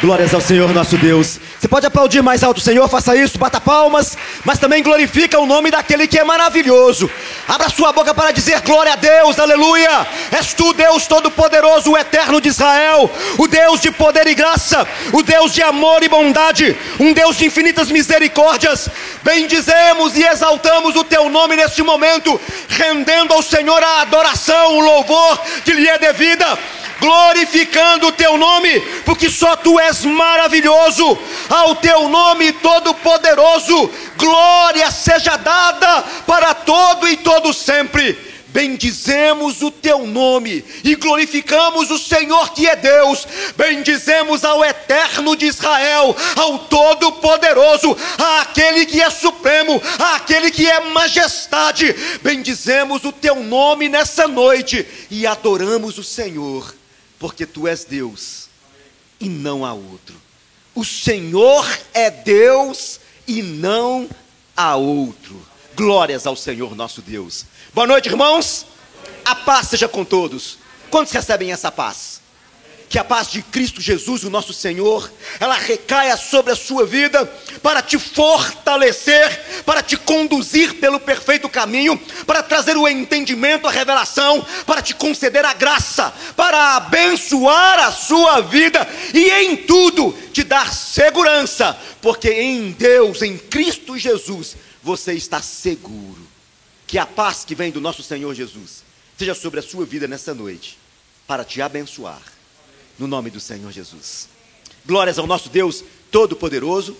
Glórias ao Senhor nosso Deus. Você pode aplaudir mais alto, Senhor, faça isso, bata palmas, mas também glorifica o nome daquele que é maravilhoso. Abra sua boca para dizer glória a Deus, aleluia. És tu, Deus Todo-Poderoso, o Eterno de Israel, o Deus de poder e graça, o Deus de amor e bondade, um Deus de infinitas misericórdias. Bendizemos e exaltamos o teu nome neste momento, rendendo ao Senhor a adoração, o louvor que lhe é devida glorificando o teu nome, porque só tu és maravilhoso, ao teu nome todo-poderoso, glória seja dada para todo e todo sempre. Bendizemos o teu nome e glorificamos o Senhor que é Deus. Bendizemos ao eterno de Israel, ao todo-poderoso, àquele que é supremo, àquele que é majestade. Bendizemos o teu nome nessa noite e adoramos o Senhor porque tu és Deus e não há outro. O Senhor é Deus e não há outro. Glórias ao Senhor nosso Deus. Boa noite, irmãos. A paz seja com todos. Quantos recebem essa paz? Que a paz de Cristo Jesus, o nosso Senhor, ela recaia sobre a sua vida para te fortalecer, para te conduzir pelo perfeito caminho, para trazer o entendimento, a revelação, para te conceder a graça, para abençoar a sua vida e em tudo te dar segurança, porque em Deus, em Cristo Jesus, você está seguro. Que a paz que vem do nosso Senhor Jesus seja sobre a sua vida nessa noite, para te abençoar no nome do Senhor Jesus. Glórias ao nosso Deus Todo-Poderoso.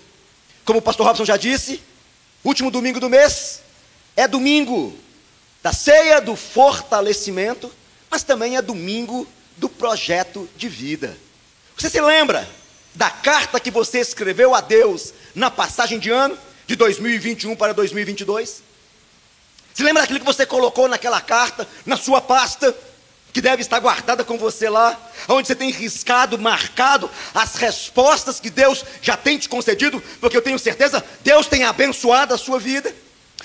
Como o pastor Robson já disse, último domingo do mês é domingo da ceia do fortalecimento, mas também é domingo do projeto de vida. Você se lembra da carta que você escreveu a Deus na passagem de ano de 2021 para 2022? Se lembra daquilo que você colocou naquela carta, na sua pasta? Que deve estar guardada com você lá, onde você tem riscado, marcado as respostas que Deus já tem te concedido, porque eu tenho certeza, Deus tem abençoado a sua vida,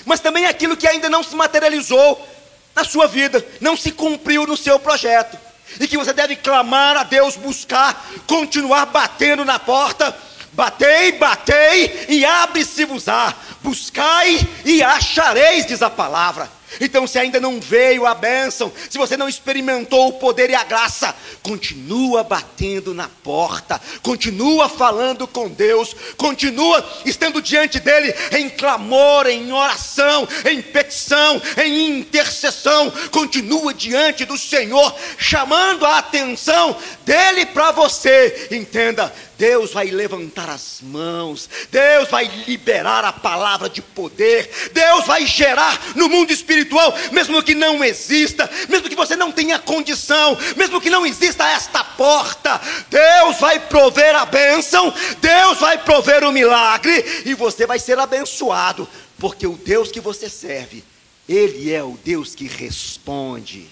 mas também aquilo que ainda não se materializou na sua vida, não se cumpriu no seu projeto, e que você deve clamar a Deus, buscar, continuar batendo na porta. Batei, batei e abre-se-vos-á. Buscai e achareis, diz a palavra. Então, se ainda não veio a bênção, se você não experimentou o poder e a graça, continua batendo na porta, continua falando com Deus, continua estando diante dEle em clamor, em oração, em petição, em intercessão, continua diante do Senhor, chamando a atenção dEle para você. Entenda, Deus vai levantar as mãos, Deus vai liberar a palavra de poder, Deus vai gerar no mundo espiritual, mesmo que não exista, mesmo que você não tenha condição, mesmo que não exista esta porta, Deus vai prover a bênção, Deus vai prover o milagre e você vai ser abençoado, porque o Deus que você serve, Ele é o Deus que responde.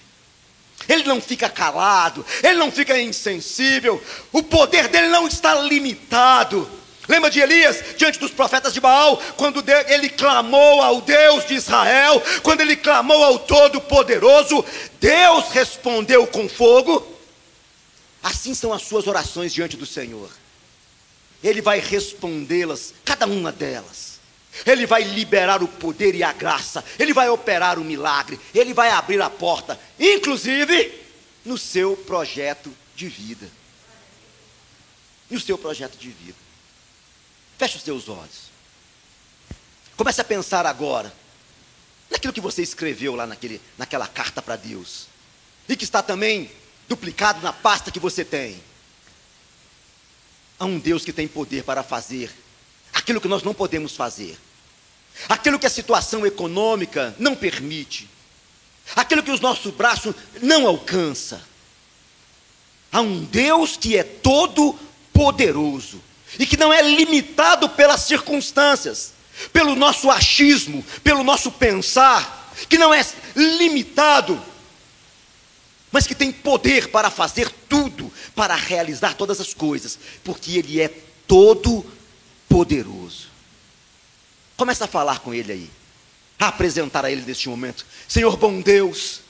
Ele não fica calado, ele não fica insensível, o poder dele não está limitado. Lembra de Elias diante dos profetas de Baal, quando ele clamou ao Deus de Israel, quando ele clamou ao Todo-Poderoso, Deus respondeu com fogo. Assim são as suas orações diante do Senhor. Ele vai respondê-las, cada uma delas. Ele vai liberar o poder e a graça, Ele vai operar o milagre, Ele vai abrir a porta, inclusive no seu projeto de vida. No seu projeto de vida. Feche os seus olhos. Comece a pensar agora naquilo que você escreveu lá naquele, naquela carta para Deus. E que está também duplicado na pasta que você tem. Há um Deus que tem poder para fazer aquilo que nós não podemos fazer, aquilo que a situação econômica não permite, aquilo que os nossos braços não alcança. Há um Deus que é todo poderoso e que não é limitado pelas circunstâncias, pelo nosso achismo, pelo nosso pensar, que não é limitado, mas que tem poder para fazer tudo, para realizar todas as coisas, porque Ele é todo poderoso. Começa a falar com ele aí, a apresentar a ele neste momento. Senhor bom Deus,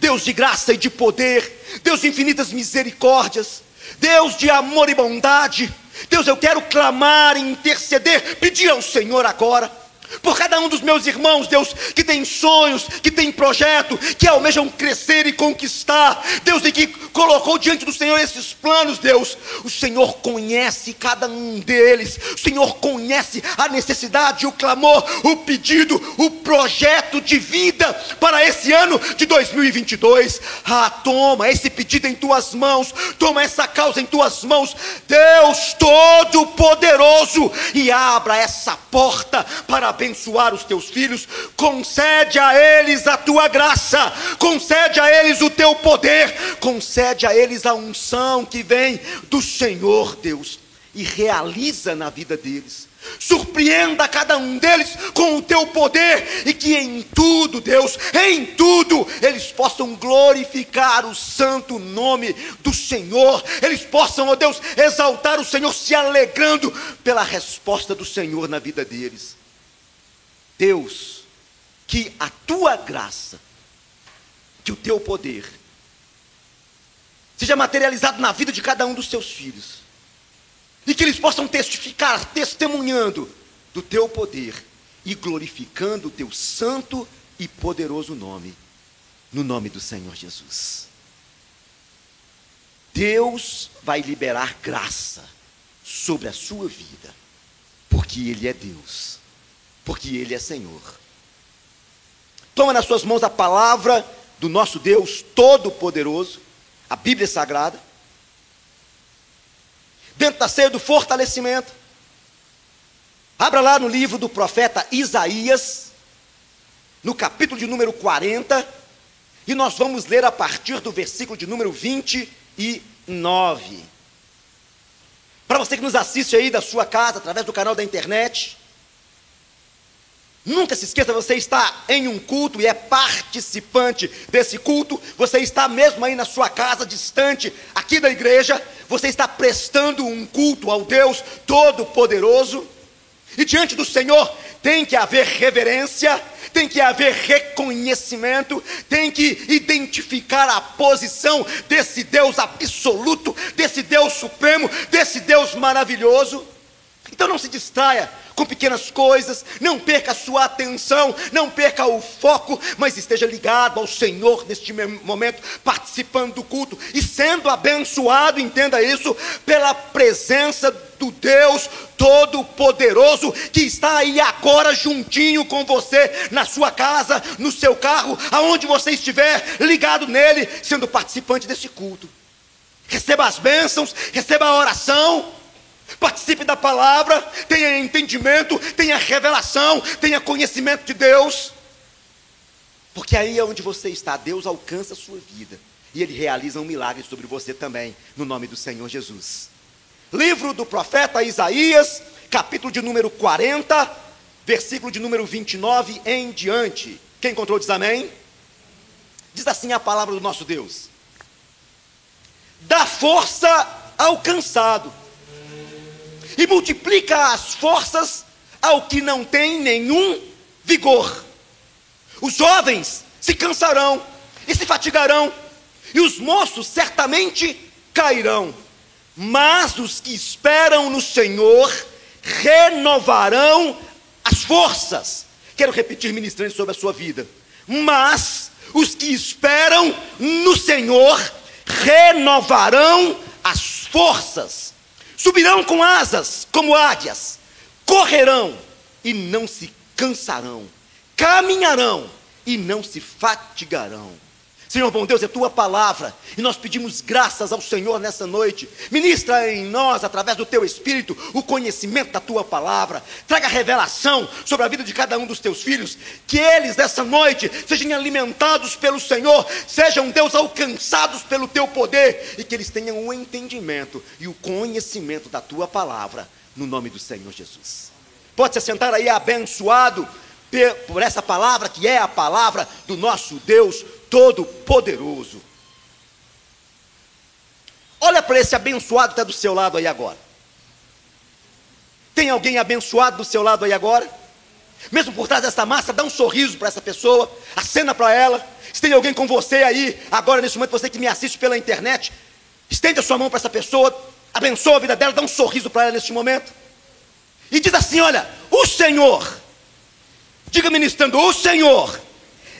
Deus de graça e de poder, Deus de infinitas misericórdias, Deus de amor e bondade, Deus, eu quero clamar, interceder, pedir ao Senhor agora por cada um dos meus irmãos, Deus, que tem sonhos, que tem projeto, que almejam crescer e conquistar, Deus, e que colocou diante do Senhor esses planos, Deus. O Senhor conhece cada um deles, o Senhor conhece a necessidade, o clamor, o pedido, o projeto de vida para esse ano de 2022. Ah, toma esse pedido em tuas mãos, toma essa causa em tuas mãos, Deus Todo-Poderoso, e abra essa porta para abençoar os teus filhos, concede a eles a tua graça, concede a eles o teu poder, concede a eles a unção que vem do Senhor Deus e realiza na vida deles. Surpreenda cada um deles com o teu poder e que em tudo, Deus, em tudo, eles possam glorificar o santo nome do Senhor. Eles possam, ó Deus, exaltar o Senhor, se alegrando pela resposta do Senhor na vida deles. Deus, que a tua graça, que o teu poder, seja materializado na vida de cada um dos teus filhos, e que eles possam testificar, testemunhando do teu poder e glorificando o teu santo e poderoso nome, no nome do Senhor Jesus. Deus vai liberar graça sobre a sua vida, porque Ele é Deus porque Ele é Senhor. Toma nas suas mãos a palavra do nosso Deus Todo-Poderoso, a Bíblia Sagrada. Dentro da ceia do fortalecimento. Abra lá no livro do profeta Isaías, no capítulo de número 40, e nós vamos ler a partir do versículo de número 29. Para você que nos assiste aí da sua casa, através do canal da internet, Nunca se esqueça, você está em um culto e é participante desse culto, você está mesmo aí na sua casa, distante aqui da igreja, você está prestando um culto ao Deus Todo-Poderoso, e diante do Senhor tem que haver reverência, tem que haver reconhecimento, tem que identificar a posição desse Deus absoluto, desse Deus supremo, desse Deus maravilhoso. Então não se distraia com pequenas coisas, não perca a sua atenção, não perca o foco, mas esteja ligado ao Senhor neste momento, participando do culto e sendo abençoado, entenda isso, pela presença do Deus Todo-Poderoso que está aí agora juntinho com você, na sua casa, no seu carro, aonde você estiver, ligado nele, sendo participante desse culto. Receba as bênçãos, receba a oração participe da palavra, tenha entendimento, tenha revelação, tenha conhecimento de Deus. Porque aí é onde você está, Deus alcança a sua vida e Ele realiza um milagre sobre você também, no nome do Senhor Jesus. Livro do profeta Isaías, capítulo de número 40, versículo de número 29 em diante. Quem encontrou diz amém? Diz assim a palavra do nosso Deus: Dá força ao cansado e multiplica as forças ao que não tem nenhum vigor. Os jovens se cansarão e se fatigarão, e os moços certamente cairão, mas os que esperam no Senhor renovarão as forças. Quero repetir ministrando sobre a sua vida. Mas os que esperam no Senhor renovarão as forças subirão com asas como águias, correrão e não se cansarão, caminharão e não se fatigarão. Senhor bom Deus, é tua palavra, e nós pedimos graças ao Senhor nessa noite. Ministra em nós, através do teu espírito, o conhecimento da tua palavra. Traga revelação sobre a vida de cada um dos teus filhos, que eles nessa noite sejam alimentados pelo Senhor, sejam Deus alcançados pelo teu poder e que eles tenham o entendimento e o conhecimento da tua palavra, no nome do Senhor Jesus. Pode se sentar aí abençoado por essa palavra que é a palavra do nosso Deus Todo-Poderoso. Olha para esse abençoado que está do seu lado aí agora. Tem alguém abençoado do seu lado aí agora? Mesmo por trás dessa máscara, dá um sorriso para essa pessoa, acena para ela. Se tem alguém com você aí, agora nesse momento, você que me assiste pela internet, estende a sua mão para essa pessoa, Abençoa a vida dela, dá um sorriso para ela neste momento. E diz assim: Olha, o Senhor, diga ministrando, o Senhor,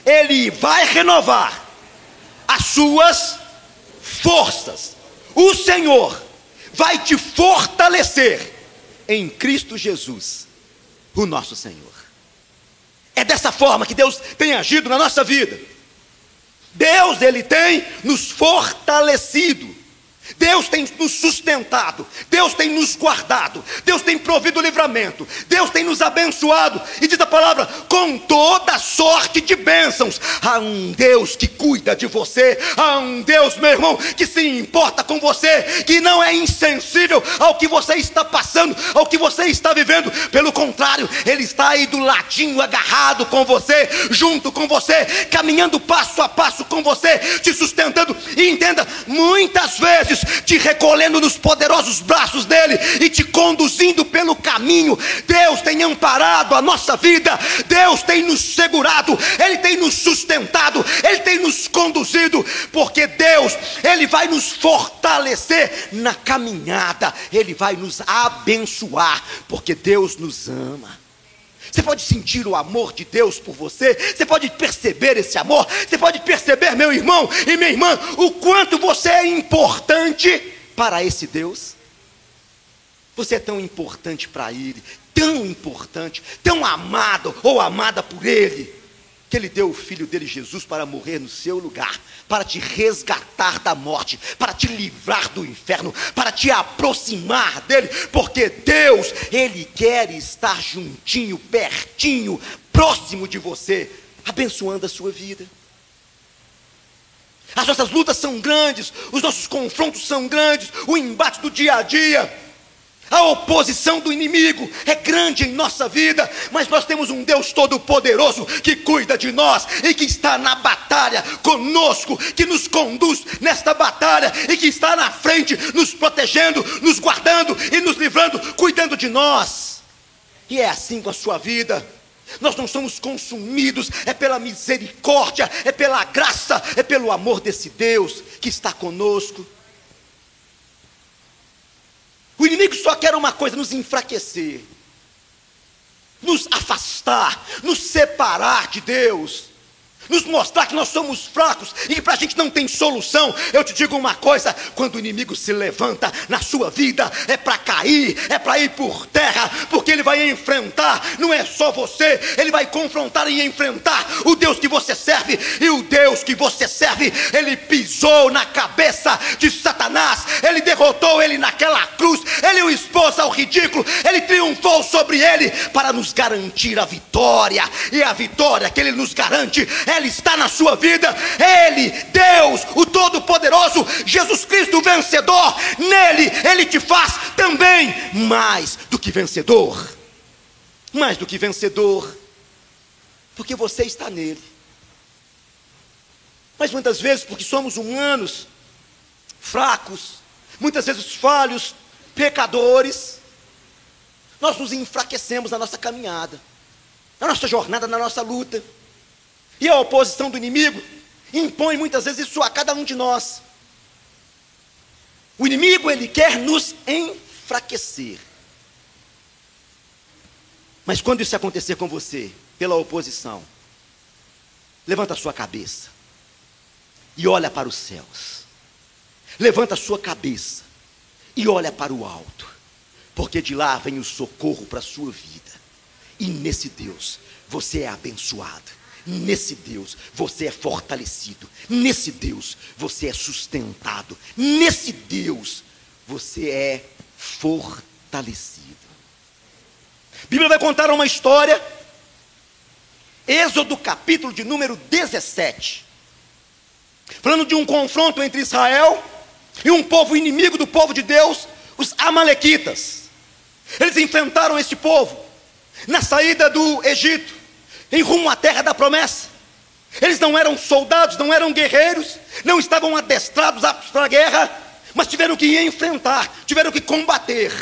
Ele vai renovar as suas forças. O Senhor vai te fortalecer em Cristo Jesus, o nosso Senhor. É dessa forma que Deus tem agido na nossa vida. Deus, Ele tem nos fortalecido. Deus tem nos sustentado, Deus tem nos guardado, Deus tem provido livramento, Deus tem nos abençoado, e diz a palavra, com toda sorte de bênçãos. Há um Deus que cuida de você, há um Deus, meu irmão, que se importa com você, que não é insensível ao que você está passando, ao que você está vivendo, pelo contrário, Ele está aí do ladinho, agarrado com você, junto com você, caminhando passo a passo com você, te sustentando, e entenda, muitas vezes te recolhendo nos poderosos braços dele e te conduzindo pelo caminho. Deus tem amparado a nossa vida, Deus tem nos segurado, Ele tem nos sustentado, Ele tem nos conduzido, porque Deus, Ele vai nos fortalecer na caminhada, Ele vai nos abençoar, porque Deus nos ama. Você pode sentir o amor de Deus por você, você pode perceber esse amor, você pode perceber, meu irmão e minha irmã, o quanto você é importante para esse Deus. Você é tão importante para Ele, tão importante, tão amado ou amada por Ele que ele deu o filho dele, Jesus, para morrer no seu lugar, para te resgatar da morte, para te livrar do inferno, para te aproximar dele, porque Deus, ele quer estar juntinho, pertinho, próximo de você, abençoando a sua vida. As nossas lutas são grandes, os nossos confrontos são grandes, o embate do dia a dia. A oposição do inimigo é grande em nossa vida, mas nós temos um Deus todo-poderoso que cuida de nós e que está na batalha conosco, que nos conduz nesta batalha e que está na frente, nos protegendo, nos guardando e nos livrando, cuidando de nós. E é assim com a sua vida. Nós não somos consumidos, é pela misericórdia, é pela graça, é pelo amor desse Deus que está conosco. O inimigo só quer uma coisa: nos enfraquecer, nos afastar, nos separar de Deus nos mostrar que nós somos fracos e que para a gente não tem solução. Eu te digo uma coisa: quando o inimigo se levanta na sua vida, é para cair, é para ir por terra, porque ele vai enfrentar, não é só você, ele vai confrontar e enfrentar o Deus que você serve, e o Deus que você serve, ele pisou na cabeça de Satanás, ele derrotou ele naquela cruz, ele o expôs ao ridículo, ele triunfou sobre ele para nos garantir a vitória, e a vitória que ele nos garante é ele está na sua vida. Ele, Deus, o Todo-Poderoso, Jesus Cristo, o vencedor, nele, Ele te faz também mais do que vencedor. Mais do que vencedor, porque você está nele. Mas muitas vezes, porque somos humanos, fracos, muitas vezes falhos, pecadores, nós nos enfraquecemos na nossa caminhada, na nossa jornada, na nossa luta. E a oposição do inimigo impõe muitas vezes isso a cada um de nós. O inimigo, ele quer nos enfraquecer. Mas quando isso acontecer com você, pela oposição, levanta a sua cabeça e olha para os céus. Levanta a sua cabeça e olha para o alto, porque de lá vem o socorro para a sua vida. E nesse Deus você é abençoado. Nesse Deus você é fortalecido. Nesse Deus você é sustentado. Nesse Deus você é fortalecido. A Bíblia vai contar uma história. Êxodo capítulo de número 17. Falando de um confronto entre Israel e um povo inimigo do povo de Deus, os Amalequitas. Eles enfrentaram este povo na saída do Egito em rumo à terra da promessa. Eles não eram soldados, não eram guerreiros, não estavam adestrados aptos para a guerra, mas tiveram que enfrentar, tiveram que combater.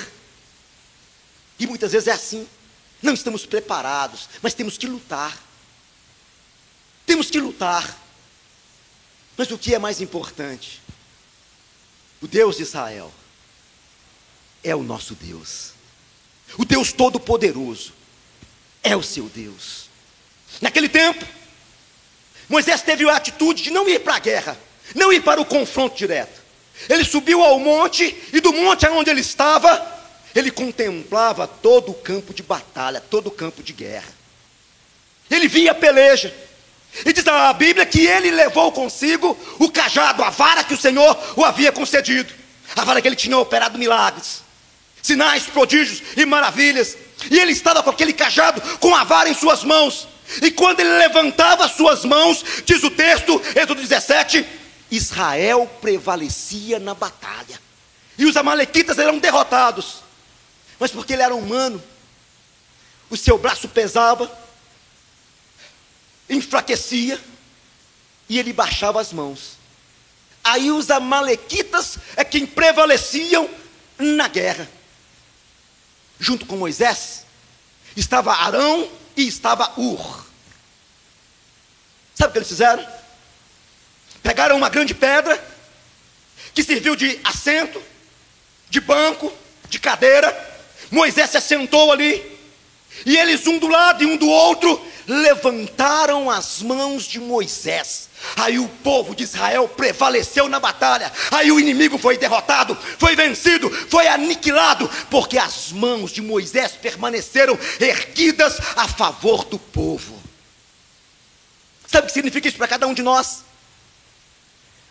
E muitas vezes é assim. Não estamos preparados, mas temos que lutar. Temos que lutar. Mas o que é mais importante? O Deus de Israel é o nosso Deus. O Deus Todo-Poderoso é o seu Deus. Naquele tempo, Moisés teve a atitude de não ir para a guerra, não ir para o confronto direto. Ele subiu ao monte e do monte aonde ele estava, ele contemplava todo o campo de batalha, todo o campo de guerra. Ele via a peleja. E diz a Bíblia que ele levou consigo o cajado, a vara que o Senhor o havia concedido. A vara que ele tinha operado milagres, sinais, prodígios e maravilhas. E ele estava com aquele cajado, com a vara em suas mãos. E quando ele levantava as suas mãos, diz o texto, Êxodo 17, Israel prevalecia na batalha. E os amalequitas eram derrotados. Mas porque ele era humano, o seu braço pesava, enfraquecia, e ele baixava as mãos. Aí os amalequitas é quem prevaleciam na guerra. Junto com Moisés, estava Arão e estava Ur. Sabe o que eles fizeram? Pegaram uma grande pedra, que serviu de assento, de banco, de cadeira. Moisés se assentou ali, e eles, um do lado e um do outro, levantaram as mãos de Moisés. Aí o povo de Israel prevaleceu na batalha. Aí o inimigo foi derrotado, foi vencido, foi aniquilado, porque as mãos de Moisés permaneceram erguidas a favor do povo. Sabe o que significa isso para cada um de nós?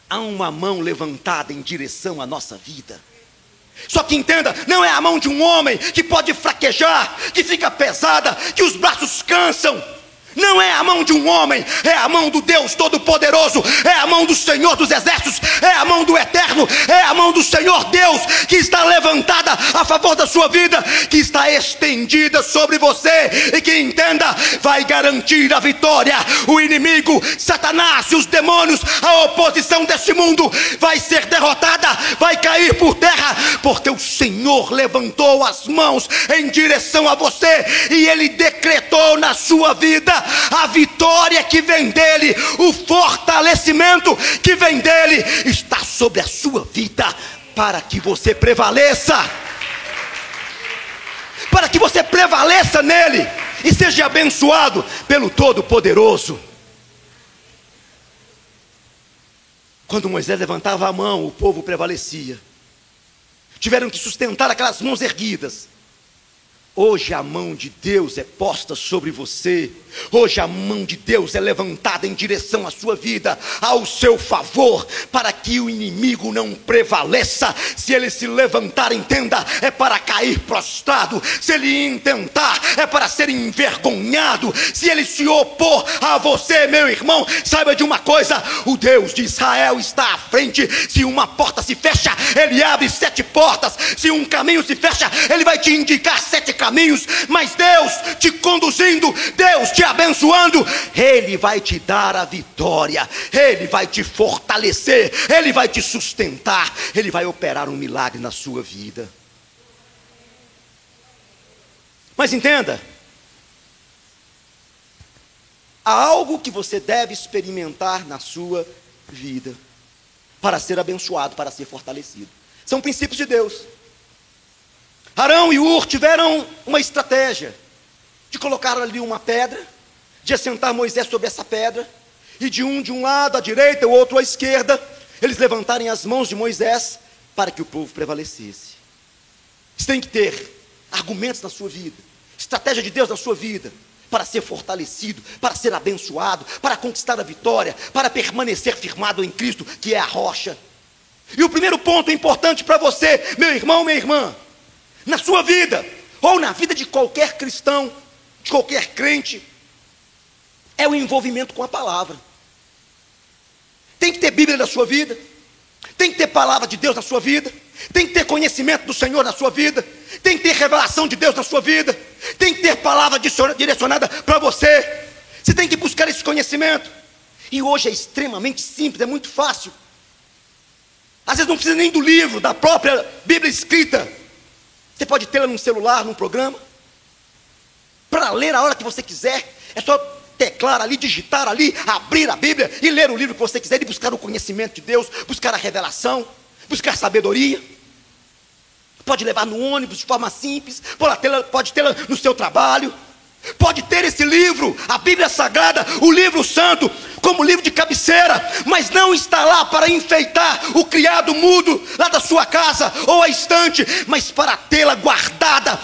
Há uma mão levantada em direção à nossa vida. Só que entenda, não é a mão de um homem que pode fraquejar, que fica pesada, que os braços cansam não é a mão de um homem, é a mão do Deus Todo-Poderoso, é a mão do Senhor dos Exércitos, é a mão do Eterno, é a mão do Senhor Deus que está levantada a favor da sua vida, que está estendida sobre você e que entenda, vai garantir a vitória. O inimigo, Satanás e os demônios, a oposição deste mundo vai ser derrotada, vai cair por terra, porque o Senhor levantou as mãos em direção a você e ele decretou na sua vida a vitória que vem dele, o fortalecimento que vem dele, está sobre a sua vida, para que você prevaleça. Para que você prevaleça nele e seja abençoado pelo Todo-Poderoso. Quando Moisés levantava a mão, o povo prevalecia. Tiveram que sustentar aquelas mãos erguidas. Hoje a mão de Deus é posta sobre você. Hoje a mão de Deus é levantada em direção à sua vida, ao seu favor, para que o inimigo não prevaleça. Se ele se levantar, entenda, é para cair prostrado. Se ele intentar, é para ser envergonhado. Se ele se opor a você, meu irmão, saiba de uma coisa: o Deus de Israel está à frente. Se uma porta se fecha, ele abre sete portas. Se um caminho se fecha, ele vai te indicar sete caminhos. Mas Deus te conduzindo, Deus te te abençoando, Ele vai te dar a vitória, Ele vai te fortalecer, Ele vai te sustentar, Ele vai operar um milagre na sua vida. Mas entenda, há algo que você deve experimentar na sua vida para ser abençoado, para ser fortalecido. São princípios de Deus. Arão e Ur tiveram uma estratégia de colocar ali uma pedra, de assentar Moisés sobre essa pedra, e de um de um lado à direita, o outro à esquerda, eles levantarem as mãos de Moisés para que o povo prevalecesse. Você tem que ter argumentos na sua vida, estratégia de Deus na sua vida, para ser fortalecido, para ser abençoado, para conquistar a vitória, para permanecer firmado em Cristo, que é a rocha. E o primeiro ponto importante para você, meu irmão, minha irmã, na sua vida, ou na vida de qualquer cristão, de qualquer crente, é o envolvimento com a palavra. Tem que ter Bíblia na sua vida, tem que ter palavra de Deus na sua vida, tem que ter conhecimento do Senhor na sua vida, tem que ter revelação de Deus na sua vida, tem que ter palavra direcionada para você. Você tem que buscar esse conhecimento. E hoje é extremamente simples, é muito fácil. Às vezes não precisa nem do livro, da própria Bíblia escrita. Você pode tê-la num celular, num programa para ler a hora que você quiser. É só teclar ali, digitar ali, abrir a Bíblia e ler o livro que você quiser e buscar o conhecimento de Deus, buscar a revelação, buscar sabedoria. pode levar no ônibus de forma simples, pode tê-la no seu trabalho, pode ter esse livro, a Bíblia Sagrada, o livro santo, como livro de cabeceira, mas não está lá para enfeitar o criado mudo lá da sua casa ou a estante, mas para tê-la guardada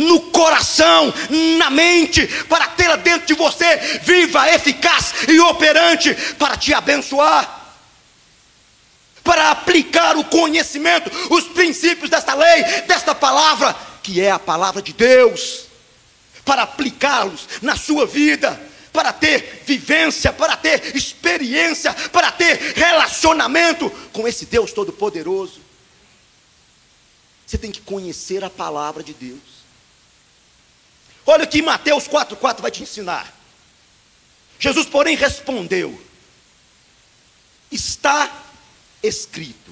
no coração, na mente, para tê-la dentro de você, viva, eficaz e operante, para te abençoar para aplicar o conhecimento, os princípios desta lei, desta palavra, que é a palavra de Deus, para aplicá-los na sua vida, para ter vivência, para ter experiência, para ter relacionamento com esse Deus Todo-Poderoso. Você tem que conhecer a palavra de Deus. Olha o que Mateus 4,4 vai te ensinar. Jesus, porém, respondeu: Está escrito: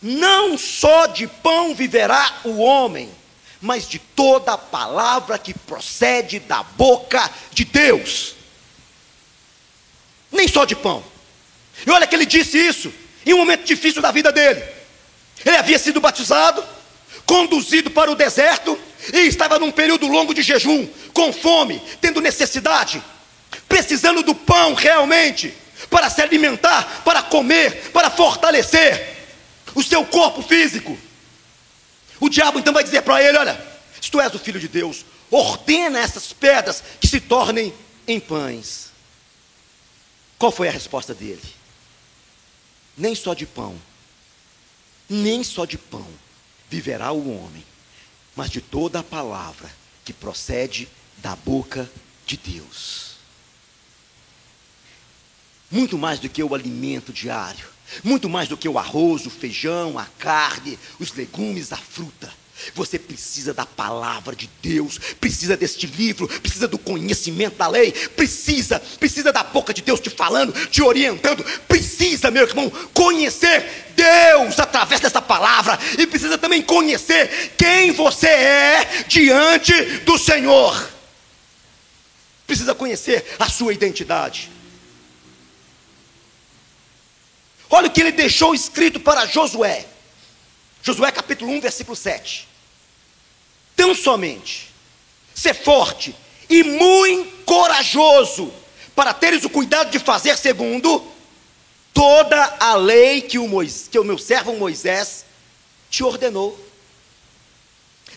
Não só de pão viverá o homem, mas de toda a palavra que procede da boca de Deus. Nem só de pão. E olha que ele disse isso em um momento difícil da vida dele. Ele havia sido batizado, conduzido para o deserto e estava num período longo de jejum, com fome, tendo necessidade, precisando do pão realmente para se alimentar, para comer, para fortalecer o seu corpo físico. O diabo então vai dizer para ele: Olha, se tu és o filho de Deus, ordena essas pedras que se tornem em pães. Qual foi a resposta dele? Nem só de pão, nem só de pão viverá o homem, mas de toda a palavra que procede da boca de Deus muito mais do que o alimento diário, muito mais do que o arroz, o feijão, a carne, os legumes, a fruta. Você precisa da palavra de Deus, precisa deste livro, precisa do conhecimento da lei, precisa, precisa da boca de Deus te falando, te orientando, precisa, meu irmão, conhecer Deus através dessa palavra e precisa também conhecer quem você é diante do Senhor. Precisa conhecer a sua identidade. Olha o que ele deixou escrito para Josué. Josué capítulo 1, versículo 7. Tão somente, ser forte e muito corajoso, para teres o cuidado de fazer segundo toda a lei que o, Moisés, que o meu servo Moisés te ordenou.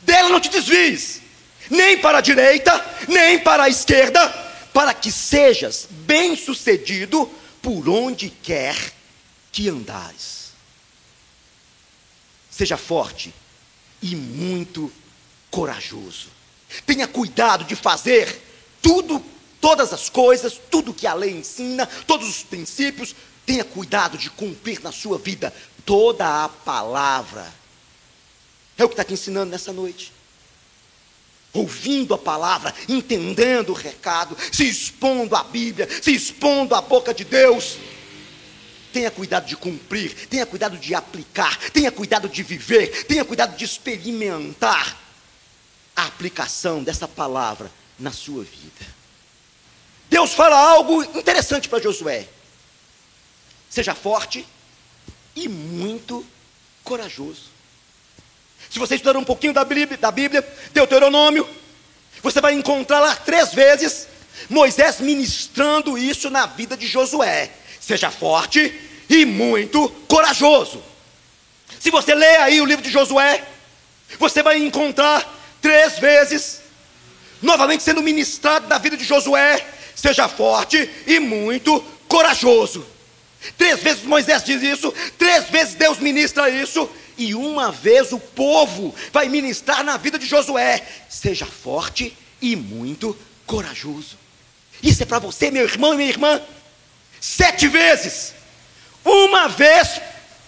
Dela não te desvies, nem para a direita, nem para a esquerda, para que sejas bem-sucedido por onde quer que andares. Seja forte e muito corajoso. Tenha cuidado de fazer tudo, todas as coisas, tudo que a lei ensina, todos os princípios. Tenha cuidado de cumprir na sua vida toda a palavra. É o que está te ensinando nessa noite. Ouvindo a palavra, entendendo o recado, se expondo à Bíblia, se expondo à boca de Deus. Tenha cuidado de cumprir, tenha cuidado de aplicar, tenha cuidado de viver, tenha cuidado de experimentar a aplicação dessa palavra na sua vida. Deus fala algo interessante para Josué. Seja forte e muito corajoso. Se você estudar um pouquinho da Bíblia, da Bíblia, Deuteronômio, você vai encontrar lá três vezes Moisés ministrando isso na vida de Josué. Seja forte e muito corajoso. Se você ler aí o livro de Josué, você vai encontrar três vezes, novamente sendo ministrado na vida de Josué: seja forte e muito corajoso. Três vezes Moisés diz isso, três vezes Deus ministra isso, e uma vez o povo vai ministrar na vida de Josué: seja forte e muito corajoso. Isso é para você, meu irmão e minha irmã sete vezes, uma vez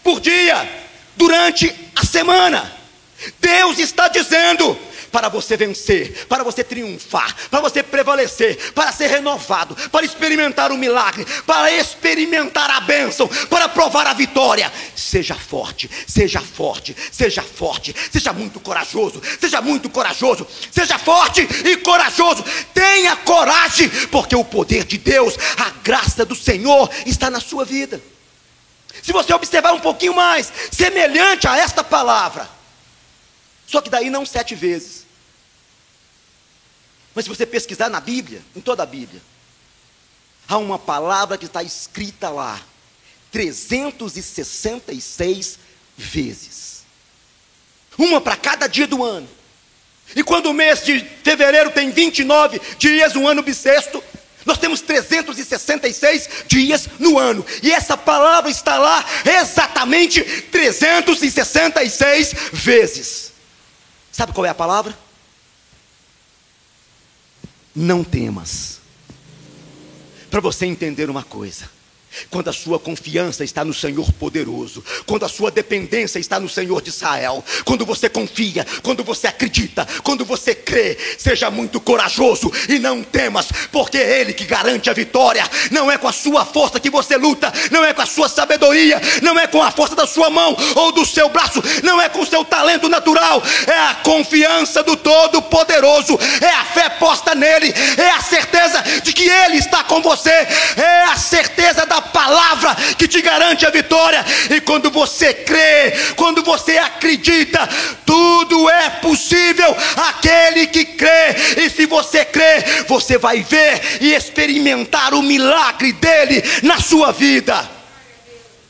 por dia, durante a semana. Deus está dizendo: para você vencer, para você triunfar, para você prevalecer, para ser renovado, para experimentar o milagre, para experimentar a bênção, para provar a vitória. Seja forte, seja forte, seja forte, seja muito corajoso, seja muito corajoso, seja forte e corajoso. Tenha coragem, porque o poder de Deus, a graça do Senhor está na sua vida. Se você observar um pouquinho mais, semelhante a esta palavra, Só que daí não sete vezes. Mas se você pesquisar na Bíblia, em toda a Bíblia, há uma palavra que está escrita lá 366 vezes. Uma para cada dia do ano. E quando o mês de fevereiro tem 29 dias, um ano bissexto, nós temos 366 dias no ano. E essa palavra está lá exatamente 366 vezes. Sabe qual é a palavra? Não temas. Para você entender uma coisa. Quando a sua confiança está no Senhor poderoso, quando a sua dependência está no Senhor de Israel, quando você confia, quando você acredita, quando você crê, seja muito corajoso e não temas, porque é Ele que garante a vitória. Não é com a sua força que você luta, não é com a sua sabedoria, não é com a força da sua mão ou do seu braço, não é com o seu talento natural, é a confiança do Todo-Poderoso, é a fé posta nele, é a certeza de que Ele está com você, é a certeza da palavra que te garante a vitória. E quando você crê, quando você acredita, tudo é possível aquele que crê. E se você crê, você vai ver e experimentar o milagre dele na sua vida.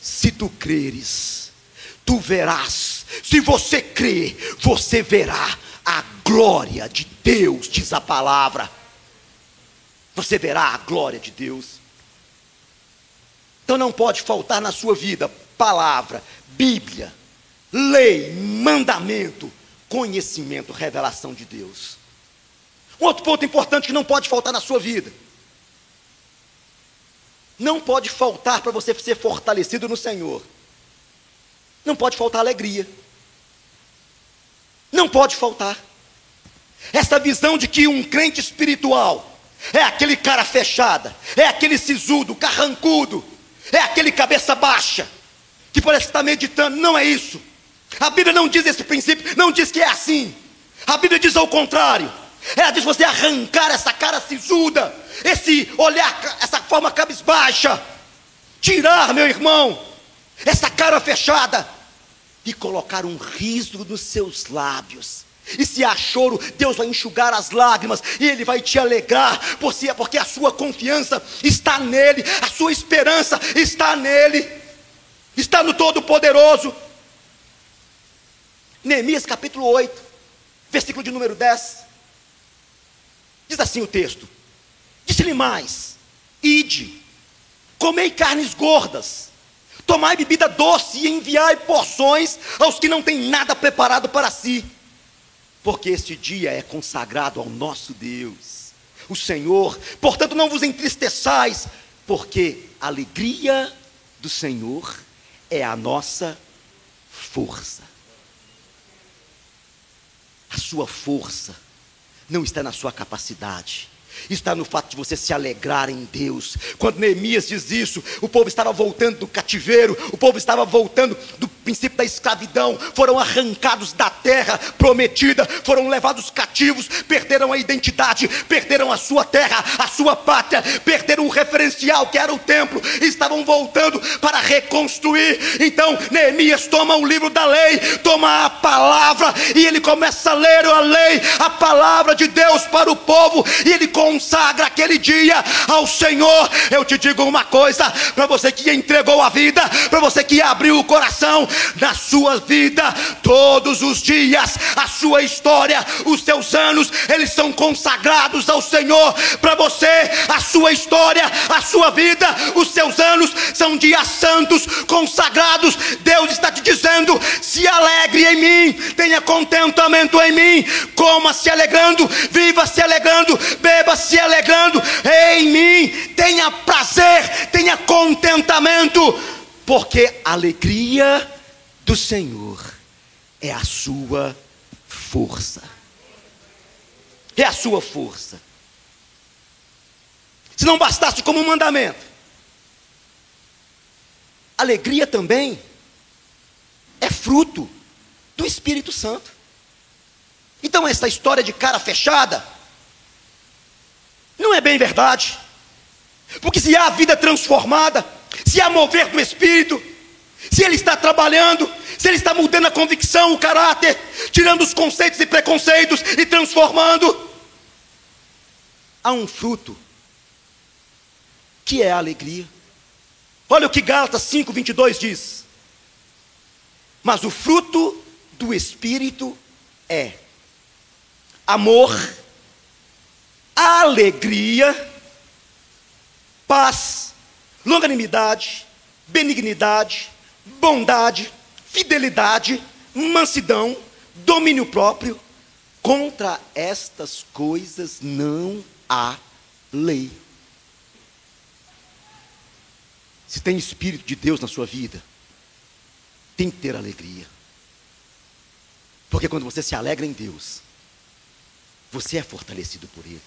Se tu creres, tu verás. Se você crê, você verá a glória de Deus, diz a palavra. Você verá a glória de Deus. Então não pode faltar na sua vida palavra, Bíblia, lei, mandamento, conhecimento, revelação de Deus. Um outro ponto importante que não pode faltar na sua vida. Não pode faltar para você ser fortalecido no Senhor. Não pode faltar alegria. Não pode faltar. Essa visão de que um crente espiritual é aquele cara fechada, é aquele sisudo, carrancudo, é aquele cabeça baixa, que parece estar meditando. Não é isso. A Bíblia não diz esse princípio, não diz que é assim. A Bíblia diz ao contrário. Ela diz você arrancar essa cara sisuda, esse olhar, essa forma cabisbaixa, tirar, meu irmão, essa cara fechada e colocar um riso nos seus lábios. E se há choro, Deus vai enxugar as lágrimas e Ele vai te alegrar, porque a sua confiança está nele, a sua esperança está nele, está no Todo-Poderoso. Neemias capítulo 8, versículo de número 10. Diz assim o texto: Disse-lhe mais: Ide, comei carnes gordas, tomai bebida doce e enviai porções aos que não têm nada preparado para si porque este dia é consagrado ao nosso Deus, o Senhor. Portanto, não vos entristeçais, porque a alegria do Senhor é a nossa força. A sua força não está na sua capacidade, está no fato de você se alegrar em Deus. Quando Neemias diz isso, o povo estava voltando do cativeiro, o povo estava voltando do princípio da escravidão, foram arrancados da terra prometida, foram levados cativos, perderam a identidade, perderam a sua terra, a sua pátria, perderam o referencial que era o templo, estavam voltando para reconstruir. Então Neemias toma o livro da lei, toma a palavra e ele começa a ler a lei, a palavra de Deus para o povo, e ele consagra aquele dia ao Senhor. Eu te digo uma coisa, para você que entregou a vida, para você que abriu o coração, na sua vida, todos os dias, a sua história, os seus anos, eles são consagrados ao Senhor. Para você, a sua história, a sua vida, os seus anos são dias santos, consagrados. Deus está te dizendo: se alegre em mim, tenha contentamento em mim, coma se alegrando, viva se alegrando, beba se alegrando em mim, tenha prazer, tenha contentamento, porque alegria do Senhor é a sua força. É a sua força. Se não bastasse como um mandamento, alegria também é fruto do Espírito Santo. Então, essa história de cara fechada não é bem verdade. Porque se há vida transformada, se há mover do Espírito, se Ele está trabalhando, se Ele está mudando a convicção, o caráter, tirando os conceitos e preconceitos e transformando. Há um fruto, que é a alegria. Olha o que Gálatas 5, 22 diz. Mas o fruto do Espírito é amor, alegria, paz, longanimidade, benignidade, bondade, fidelidade, mansidão, domínio próprio. Contra estas coisas não há lei. Se tem Espírito de Deus na sua vida, tem que ter alegria. Porque quando você se alegra em Deus, você é fortalecido por Ele.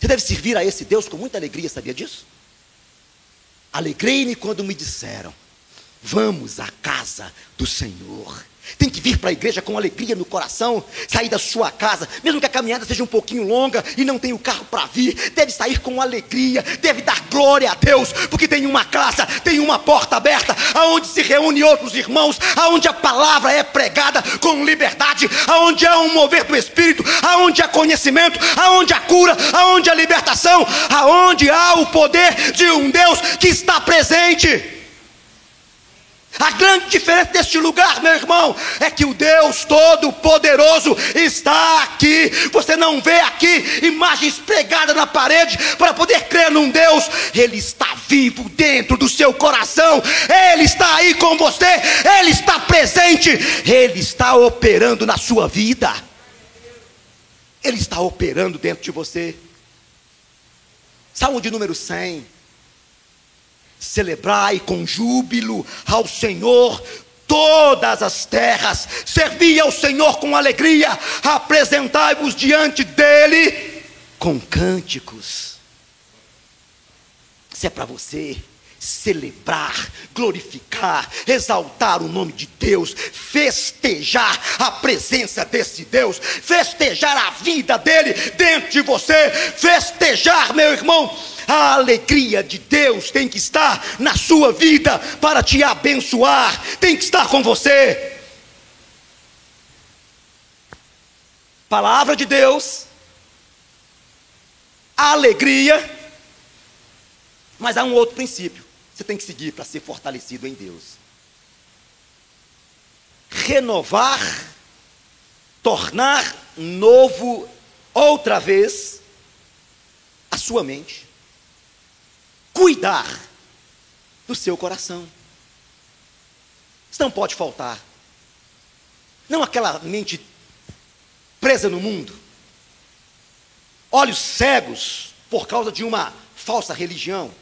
Você deve servir a esse Deus com muita alegria, sabia disso? Alegrei-me quando me disseram: Vamos à casa do Senhor. Tem que vir para a igreja com alegria no coração, sair da sua casa, mesmo que a caminhada seja um pouquinho longa e não tenha o carro para vir, deve sair com alegria, deve dar glória a Deus, porque tem uma casa, tem uma porta aberta, aonde se reúne outros irmãos, aonde a palavra é pregada com liberdade, aonde há um mover do Espírito, aonde há conhecimento, aonde há cura, aonde há libertação, aonde há o poder de um Deus que está presente. A grande diferença deste lugar, meu irmão, é que o Deus Todo-Poderoso está aqui. Você não vê aqui imagens pregadas na parede para poder crer num Deus. Ele está vivo dentro do seu coração. Ele está aí com você. Ele está presente. Ele está operando na sua vida. Ele está operando dentro de você. Salmo de número 100. Celebrai com júbilo ao Senhor todas as terras, servi ao Senhor com alegria, apresentai-vos diante dele com cânticos. Se é para você celebrar, glorificar, exaltar o nome de Deus, festejar a presença desse Deus, festejar a vida dele dentro de você, festejar, meu irmão, a alegria de Deus tem que estar na sua vida para te abençoar, tem que estar com você. Palavra de Deus, alegria, mas há um outro princípio. Você tem que seguir para ser fortalecido em Deus. Renovar, tornar novo outra vez a sua mente cuidar do seu coração. Isso não pode faltar. Não aquela mente presa no mundo, olhos cegos por causa de uma falsa religião,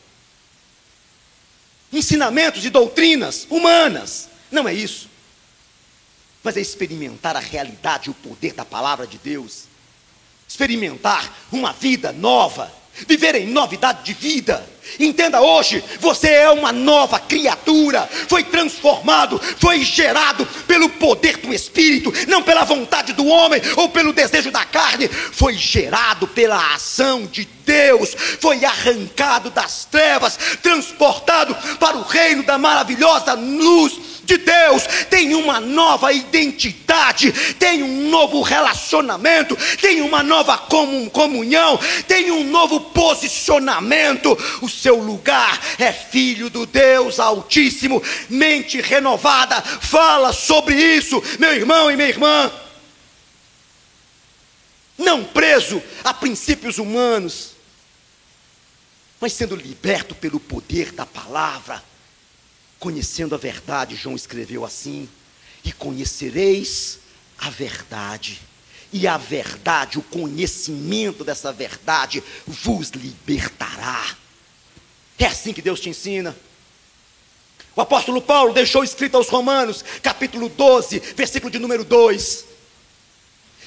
ensinamentos e doutrinas humanas. Não é isso. Mas é experimentar a realidade e o poder da palavra de Deus. Experimentar uma vida nova viver em novidade de vida. Entenda hoje, você é uma nova criatura, foi transformado, foi gerado pelo poder do Espírito, não pela vontade do homem ou pelo desejo da carne, foi gerado pela ação de Deus, foi arrancado das trevas, transportado para o reino da maravilhosa luz de Deus, tem uma nova identidade, tem um novo relacionamento, tem uma nova comunhão, tem um novo posicionamento. O seu lugar é filho do Deus Altíssimo, mente renovada. Fala sobre isso, meu irmão e minha irmã. Não preso a princípios humanos, mas sendo liberto pelo poder da palavra Conhecendo a verdade, João escreveu assim: E conhecereis a verdade, e a verdade, o conhecimento dessa verdade, vos libertará. É assim que Deus te ensina. O apóstolo Paulo deixou escrito aos Romanos, capítulo 12, versículo de número 2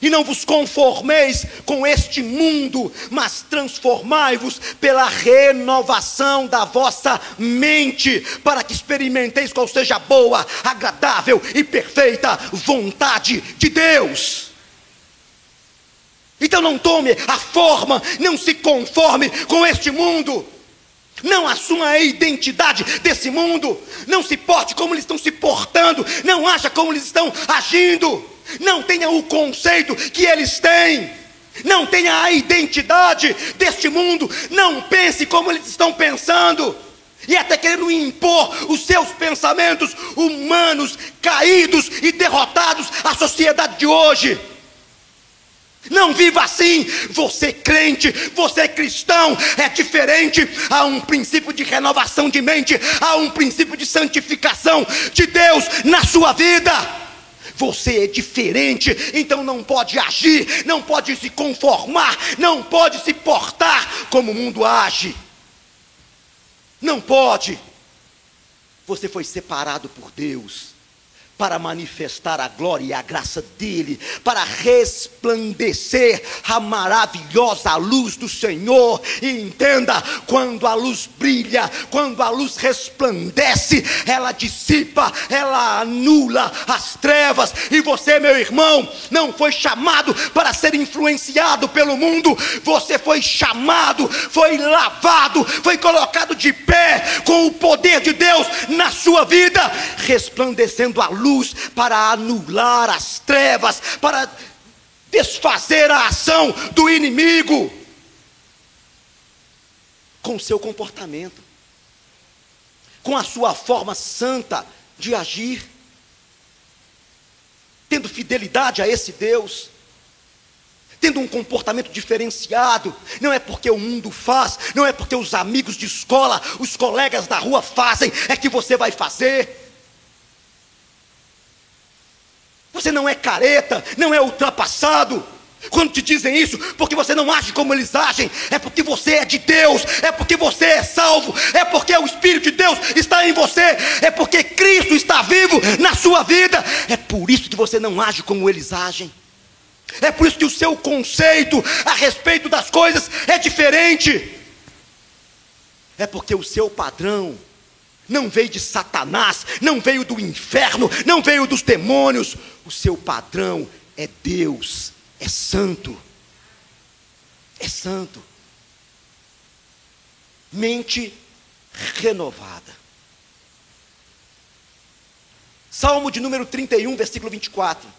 e não vos conformeis com este mundo, mas transformai-vos pela renovação da vossa mente, para que experimenteis qual seja a boa, agradável e perfeita vontade de Deus. Então não tome a forma, não se conforme com este mundo. Não assuma a identidade desse mundo. Não se porte como eles estão se portando. Não acha como eles estão agindo. Não tenha o conceito que eles têm. Não tenha a identidade deste mundo. Não pense como eles estão pensando. E até querendo impor os seus pensamentos humanos, caídos e derrotados à sociedade de hoje. Não viva assim. Você crente, você cristão, é diferente. Há um princípio de renovação de mente, há um princípio de santificação de Deus na sua vida. Você é diferente, então não pode agir, não pode se conformar, não pode se portar como o mundo age. Não pode. Você foi separado por Deus para manifestar a glória e a graça dele, para resplandecer a maravilhosa luz do Senhor. E entenda: quando a luz brilha, quando a luz resplandece, ela dissipa, ela anula as trevas. E você, meu irmão, não foi chamado para ser influenciado pelo mundo, você foi chamado, foi lavado, foi colocado de pé com o poder de Deus na sua vida, resplandecendo a luz para anular as trevas, para desfazer a ação do inimigo com o seu comportamento, com a sua forma santa de agir, tendo fidelidade a esse Deus, tendo um comportamento diferenciado, não é porque o mundo faz, não é porque os amigos de escola, os colegas da rua fazem, é que você vai fazer. Você não é careta, não é ultrapassado. Quando te dizem isso, porque você não age como eles agem, é porque você é de Deus, é porque você é salvo, é porque o Espírito de Deus está em você, é porque Cristo está vivo na sua vida. É por isso que você não age como eles agem. É por isso que o seu conceito a respeito das coisas é diferente. É porque o seu padrão não veio de Satanás, não veio do inferno, não veio dos demônios. O seu padrão é Deus, é santo. É santo. Mente renovada. Salmo de número 31, versículo 24.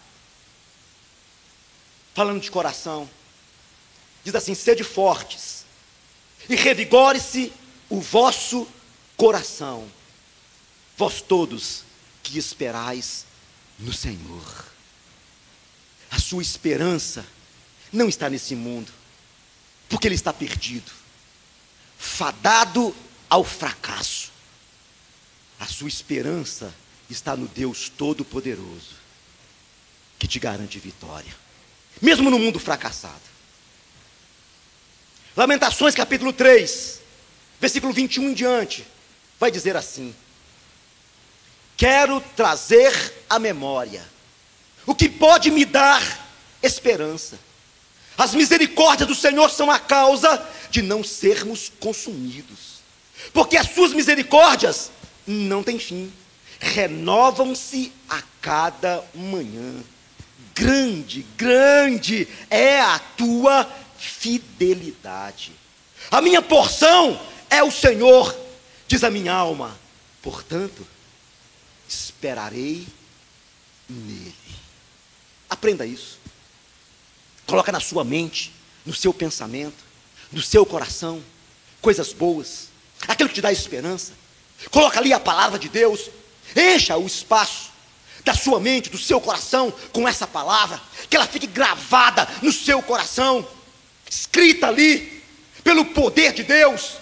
Falando de coração. Diz assim: sede fortes, e revigore-se o vosso coração vós todos que esperais no Senhor. A sua esperança não está nesse mundo, porque ele está perdido, fadado ao fracasso. A sua esperança está no Deus Todo-Poderoso, que te garante vitória, mesmo no mundo fracassado. Lamentações capítulo 3, versículo 21 em diante, vai dizer assim: quero trazer à memória o que pode me dar esperança. As misericórdias do Senhor são a causa de não sermos consumidos, porque as suas misericórdias não têm fim, renovam-se a cada manhã. Grande, grande é a tua fidelidade. A minha porção é o Senhor, diz a minha alma. Portanto, esperarei nele. Aprenda isso. Coloca na sua mente, no seu pensamento, no seu coração, coisas boas, aquilo que te dá esperança. Coloca ali a palavra de Deus. Encha o espaço da sua mente, do seu coração com essa palavra, que ela fique gravada no seu coração, escrita ali pelo poder de Deus.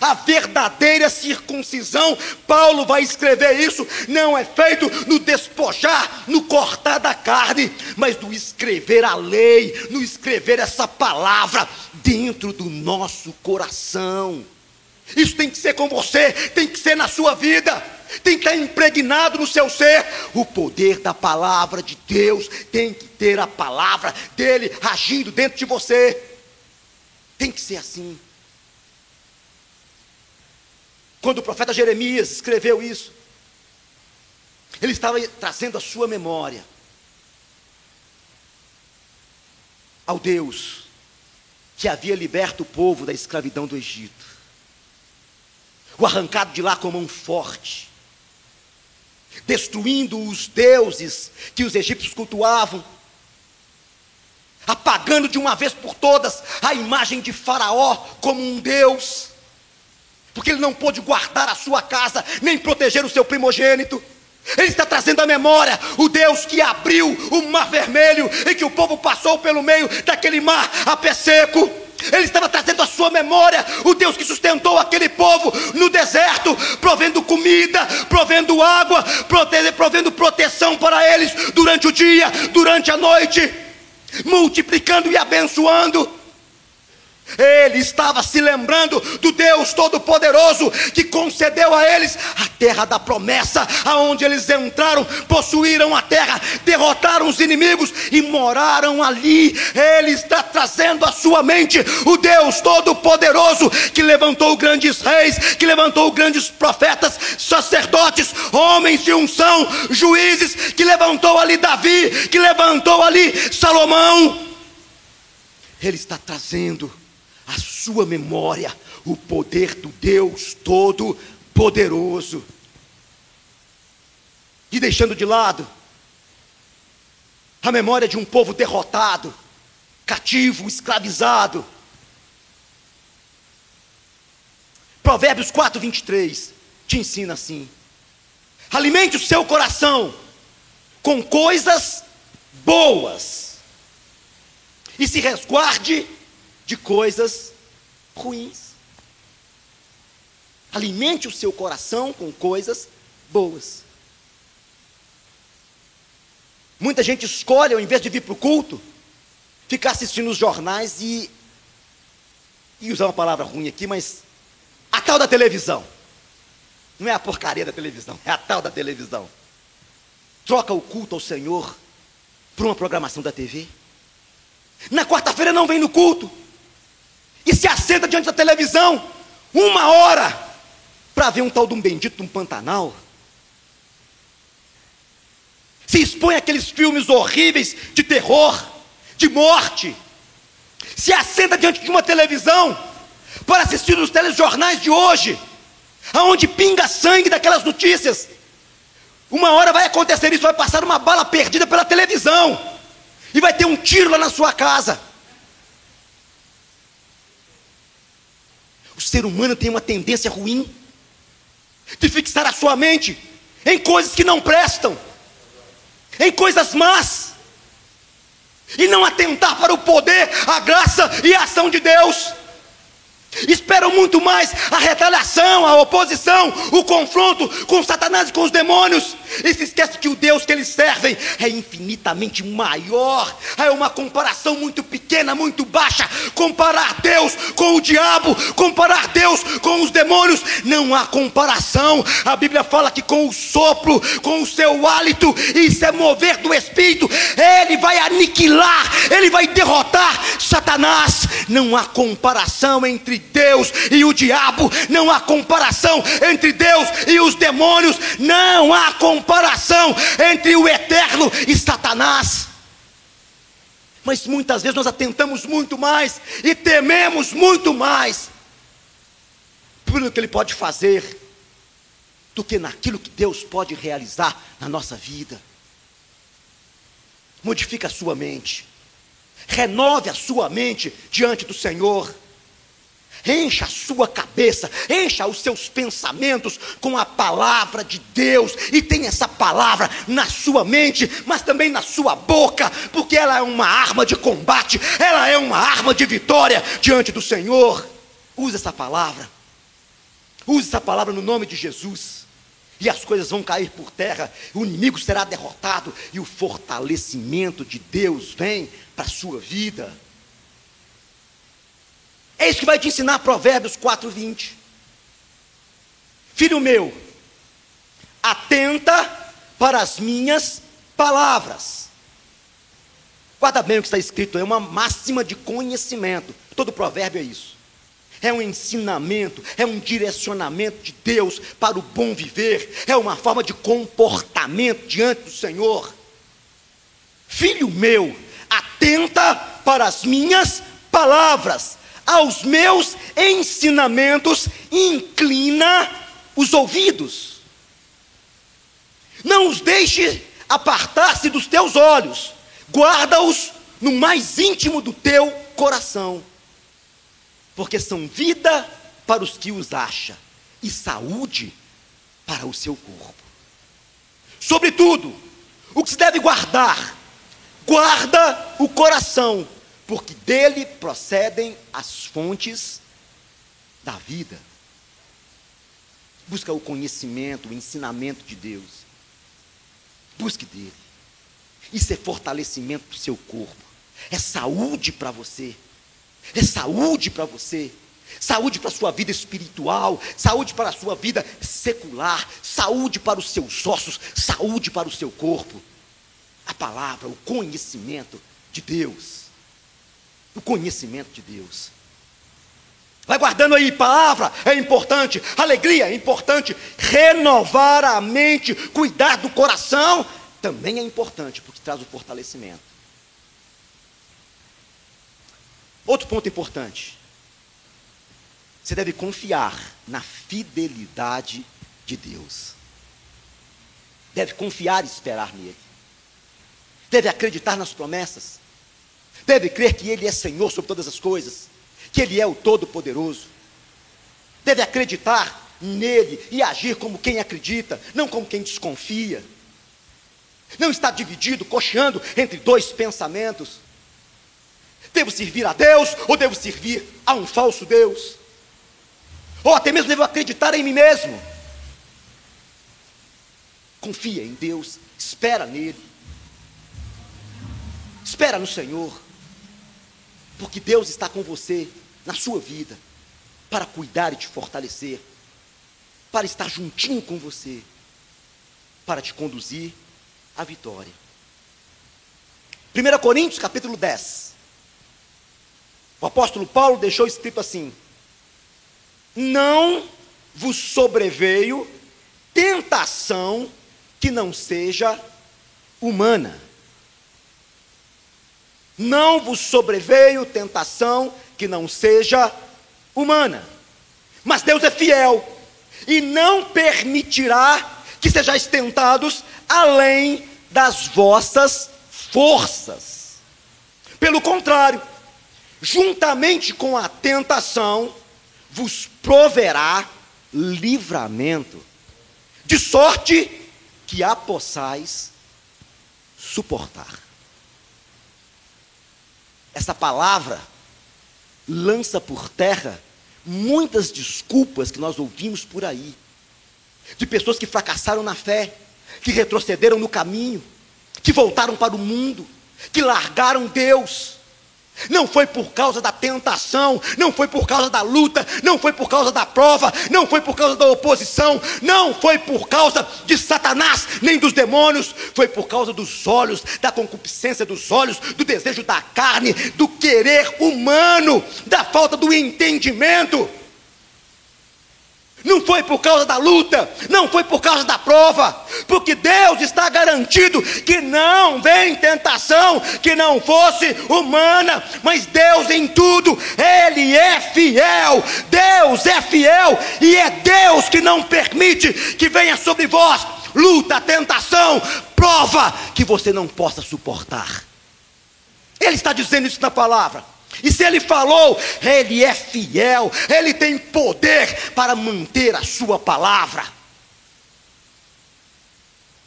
A verdadeira circuncisão, Paulo vai escrever isso, não é feito no despojar, no cortar da carne, mas no escrever a lei, no escrever essa palavra dentro do nosso coração. Isso tem que ser com você, tem que ser na sua vida, tem que estar impregnado no seu ser. O poder da palavra de Deus tem que ter a palavra dele agindo dentro de você. Tem que ser assim. Quando o profeta Jeremias escreveu isso, ele estava trazendo a sua memória ao Deus que havia liberto o povo da escravidão do Egito. o arrancado de lá com mão forte, destruindo os deuses que os egípcios cultuavam, apagando de uma vez por todas a imagem de Faraó como um Deus, porque ele não pôde guardar a sua casa, nem proteger o seu primogênito. Ele está trazendo à memória o Deus que abriu o mar vermelho e que o povo passou pelo meio daquele mar a pé seco. Ele estava trazendo à sua memória o Deus que sustentou aquele povo no deserto, provendo comida, provendo água, provendo proteção para eles durante o dia, durante a noite, multiplicando e abençoando. Ele estava se lembrando do Deus Todo-Poderoso que concedeu a eles a terra da promessa, aonde eles entraram, possuíram a terra, derrotaram os inimigos e moraram ali. Ele está trazendo à sua mente o Deus Todo-Poderoso que levantou grandes reis, que levantou grandes profetas, sacerdotes, homens de unção, juízes, que levantou ali Davi, que levantou ali Salomão. Ele está trazendo a sua memória o poder do Deus Todo-Poderoso. E deixando de lado a memória de um povo derrotado, cativo, escravizado. Provérbios 4, 23 te ensina assim: alimente o seu coração com coisas boas, e se resguarde de coisas ruins. Alimente o seu coração com coisas boas. Muita gente escolhe, ao invés de vir para o culto, ficar assistindo os jornais e. E usar uma palavra ruim aqui, mas. A tal da televisão. Não é a porcaria da televisão, é a tal da televisão. Troca o culto ao Senhor por uma programação da TV. Na quarta-feira não vem no culto e se assenta diante da televisão uma hora para ver um tal de um bendito um Pantanal. Se expõe aqueles filmes horríveis de terror, de morte. Se assenta diante de uma televisão para assistir os telejornais de hoje, aonde pinga sangue daquelas notícias. Uma hora vai acontecer isso, vai passar uma bala perdida pela televisão. E vai ter um tiro lá na sua casa. Ser humano tem uma tendência ruim de fixar a sua mente em coisas que não prestam, em coisas más, e não atentar para o poder, a graça e a ação de Deus. Esperam muito mais a retaliação, a oposição, o confronto com Satanás e com os demônios. E se esquece que o Deus que eles servem é infinitamente maior. É uma comparação muito pequena, muito baixa. Comparar Deus com o diabo, comparar Deus com os demônios, não há comparação. A Bíblia fala que com o sopro, com o seu hálito, isso é mover do Espírito, ele vai aniquilar, ele vai derrotar Satanás. Não há comparação entre Deus e o diabo, não há comparação entre Deus e os demônios, não há comparação entre o eterno e Satanás. Mas muitas vezes nós atentamos muito mais e tememos muito mais por que ele pode fazer do que naquilo que Deus pode realizar na nossa vida. Modifique a sua mente, renove a sua mente diante do Senhor. Encha a sua cabeça, encha os seus pensamentos com a palavra de Deus, e tenha essa palavra na sua mente, mas também na sua boca, porque ela é uma arma de combate, ela é uma arma de vitória diante do Senhor. Use essa palavra, use essa palavra no nome de Jesus, e as coisas vão cair por terra, o inimigo será derrotado, e o fortalecimento de Deus vem para a sua vida. É isso que vai te ensinar Provérbios 4, 20. Filho meu, atenta para as minhas palavras. Guarda bem o que está escrito, é uma máxima de conhecimento. Todo provérbio é isso. É um ensinamento, é um direcionamento de Deus para o bom viver, é uma forma de comportamento diante do Senhor. Filho meu, atenta para as minhas palavras aos meus ensinamentos, inclina os ouvidos. Não os deixe apartar-se dos teus olhos, guarda-os no mais íntimo do teu coração, porque são vida para os que os acham e saúde para o seu corpo. Sobretudo, o que se deve guardar, guarda o coração, porque dele procedem as fontes da vida. Busca o conhecimento, o ensinamento de Deus. Busque dele. Isso é fortalecimento para o seu corpo. É saúde para você. É saúde para você. Saúde para a sua vida espiritual, saúde para a sua vida secular, saúde para os seus ossos, saúde para o seu corpo. A palavra, o conhecimento de Deus. O conhecimento de Deus. Vai guardando aí, palavra é importante, alegria é importante, renovar a mente, cuidar do coração também é importante, porque traz o fortalecimento. Outro ponto importante. Você deve confiar na fidelidade de Deus. Deve confiar e esperar nele. Deve acreditar nas promessas. Deve crer que Ele é Senhor sobre todas as coisas. Que Ele é o Todo-Poderoso. Deve acreditar nele e agir como quem acredita, não como quem desconfia. Não está dividido, cocheando entre dois pensamentos. Devo servir a Deus ou devo servir a um falso Deus? ou até mesmo devo acreditar em mim mesmo. Confia em Deus, espera nele, espera no Senhor, porque Deus está com você na sua vida para cuidar e te fortalecer, para estar juntinho com você, para te conduzir à vitória. 1 Coríntios capítulo 10. O apóstolo Paulo deixou escrito assim: não vos sobreveio tentação que não seja humana. Não vos sobreveio tentação que não seja humana. Mas Deus é fiel e não permitirá que sejais tentados além das vossas forças. Pelo contrário, juntamente com a tentação, vos proverá livramento, de sorte que a possais suportar. Essa palavra lança por terra muitas desculpas que nós ouvimos por aí, de pessoas que fracassaram na fé, que retrocederam no caminho, que voltaram para o mundo, que largaram Deus não foi por causa da tentação, não foi por causa da luta, não foi por causa da prova, não foi por causa da oposição, não foi por causa de Satanás, nem dos demônios, foi por causa dos olhos, da concupiscência dos olhos, do desejo da carne, do querer humano, da falta do entendimento. Não foi por causa da luta, não foi por causa da prova, porque Deus está garantido que não vem tentação que não fosse humana, mas Deus em tudo, Ele é fiel, Deus é fiel, e é Deus que não permite que venha sobre vós luta, tentação, prova que você não possa suportar. Ele está dizendo isso na palavra. E se ele falou, ele é fiel, ele tem poder para manter a sua palavra.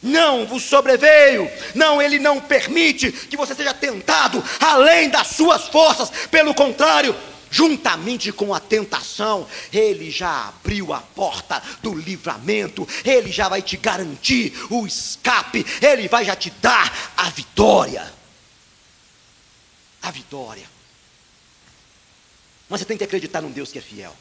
Não vos sobreveio, não, ele não permite que você seja tentado além das suas forças, pelo contrário, juntamente com a tentação, ele já abriu a porta do livramento, ele já vai te garantir o escape, ele vai já te dar a vitória. A vitória. Mas você tem que acreditar num Deus que é fiel.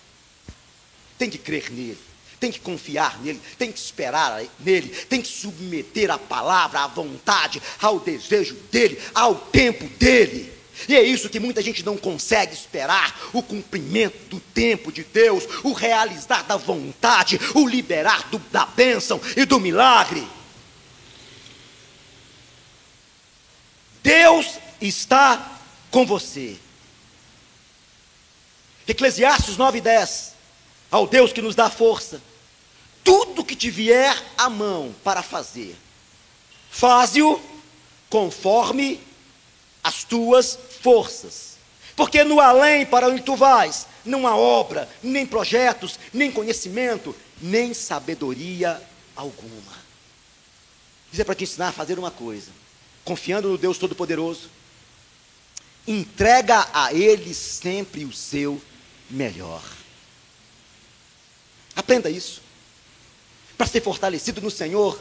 Tem que crer nele. Tem que confiar nele, tem que esperar nele, tem que submeter a palavra, à vontade, ao desejo dele, ao tempo dele. E é isso que muita gente não consegue esperar: o cumprimento do tempo de Deus, o realizar da vontade, o liberar do, da bênção e do milagre. Deus está com você. Eclesiastes 9 e 10. Ao Deus que nos dá força, tudo que te vier à mão para fazer, faze-o conforme as tuas forças. Porque no além para onde tu vais, não há obra, nem projetos, nem conhecimento, nem sabedoria alguma. Isso é para te ensinar a fazer uma coisa, confiando no Deus Todo-Poderoso, entrega a Ele sempre o seu melhor. Aprenda isso. Para ser fortalecido no Senhor,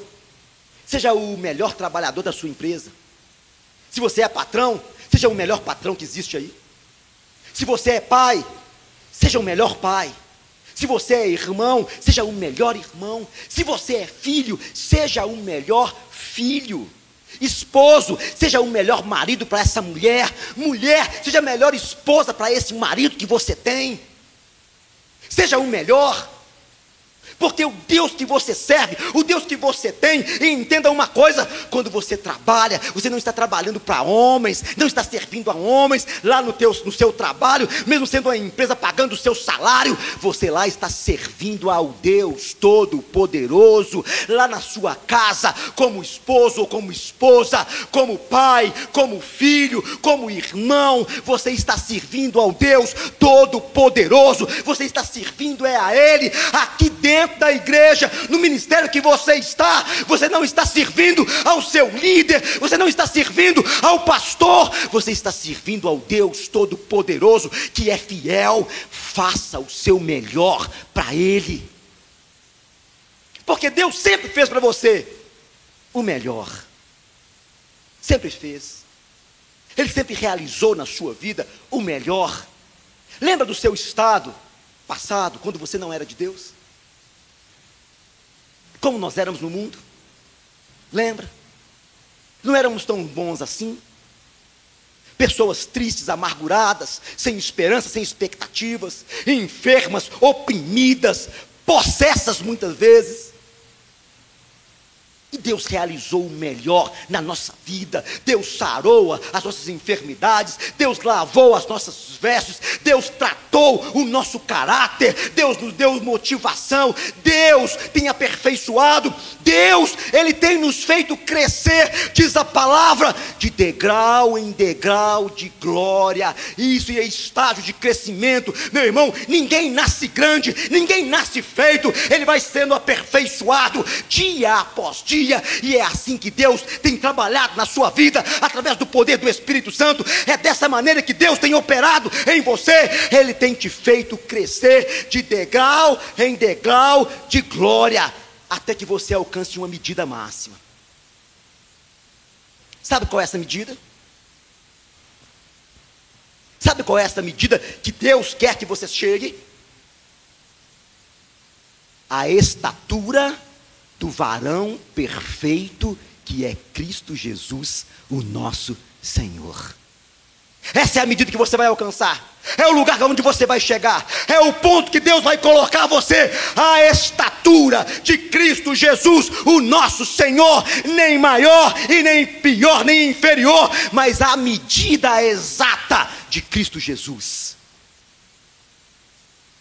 seja o melhor trabalhador da sua empresa. Se você é patrão, seja o melhor patrão que existe aí. Se você é pai, seja o melhor pai. Se você é irmão, seja o melhor irmão. Se você é filho, seja o melhor filho. Esposo, seja o melhor marido para essa mulher. Mulher, seja a melhor esposa para esse marido que você tem. Seja o melhor. Porque o Deus que você serve, o Deus que você tem, e entenda uma coisa: quando você trabalha, você não está trabalhando para homens, não está servindo a homens lá no, teu, no seu trabalho, mesmo sendo uma empresa pagando o seu salário, você lá está servindo ao Deus Todo-Poderoso, lá na sua casa, como esposo ou como esposa, como pai, como filho, como irmão, você está servindo ao Deus Todo-Poderoso, você está servindo é a Ele aqui dentro dentro da igreja, no ministério que você está, você não está servindo ao seu líder, você não está servindo ao pastor, você está servindo ao Deus Todo-Poderoso, que é fiel. Faça o seu melhor para Ele, porque Deus sempre fez para você o melhor, sempre fez, Ele sempre realizou na sua vida o melhor. Lembra do seu estado passado, quando você não era de Deus? Como nós éramos no mundo. Lembra? Não éramos tão bons assim. Pessoas tristes, amarguradas, sem esperança, sem expectativas, enfermas, oprimidas, possessas muitas vezes. E Deus realizou o melhor na nossa vida. Deus sarou as nossas enfermidades. Deus lavou as nossas vestes. Deus tratou o nosso caráter. Deus nos deu motivação. Deus tem aperfeiçoado. Deus, Ele tem nos feito crescer, diz a palavra, de degrau em degrau de glória. Isso é estágio de crescimento. Meu irmão, ninguém nasce grande, ninguém nasce feito. Ele vai sendo aperfeiçoado dia após dia dia, e é assim que Deus tem trabalhado na sua vida, através do poder do Espírito Santo. É dessa maneira que Deus tem operado em você, Ele tem te feito crescer de degrau em degrau de glória, até que você alcance uma medida máxima. Sabe qual é essa medida? Sabe qual é essa medida que Deus quer que você chegue? A estatura do varão perfeito que é Cristo Jesus, o nosso Senhor. Essa é a medida que você vai alcançar. É o lugar onde você vai chegar. É o ponto que Deus vai colocar você. A estatura de Cristo Jesus, o nosso Senhor. Nem maior e nem pior, nem inferior. Mas a medida exata de Cristo Jesus.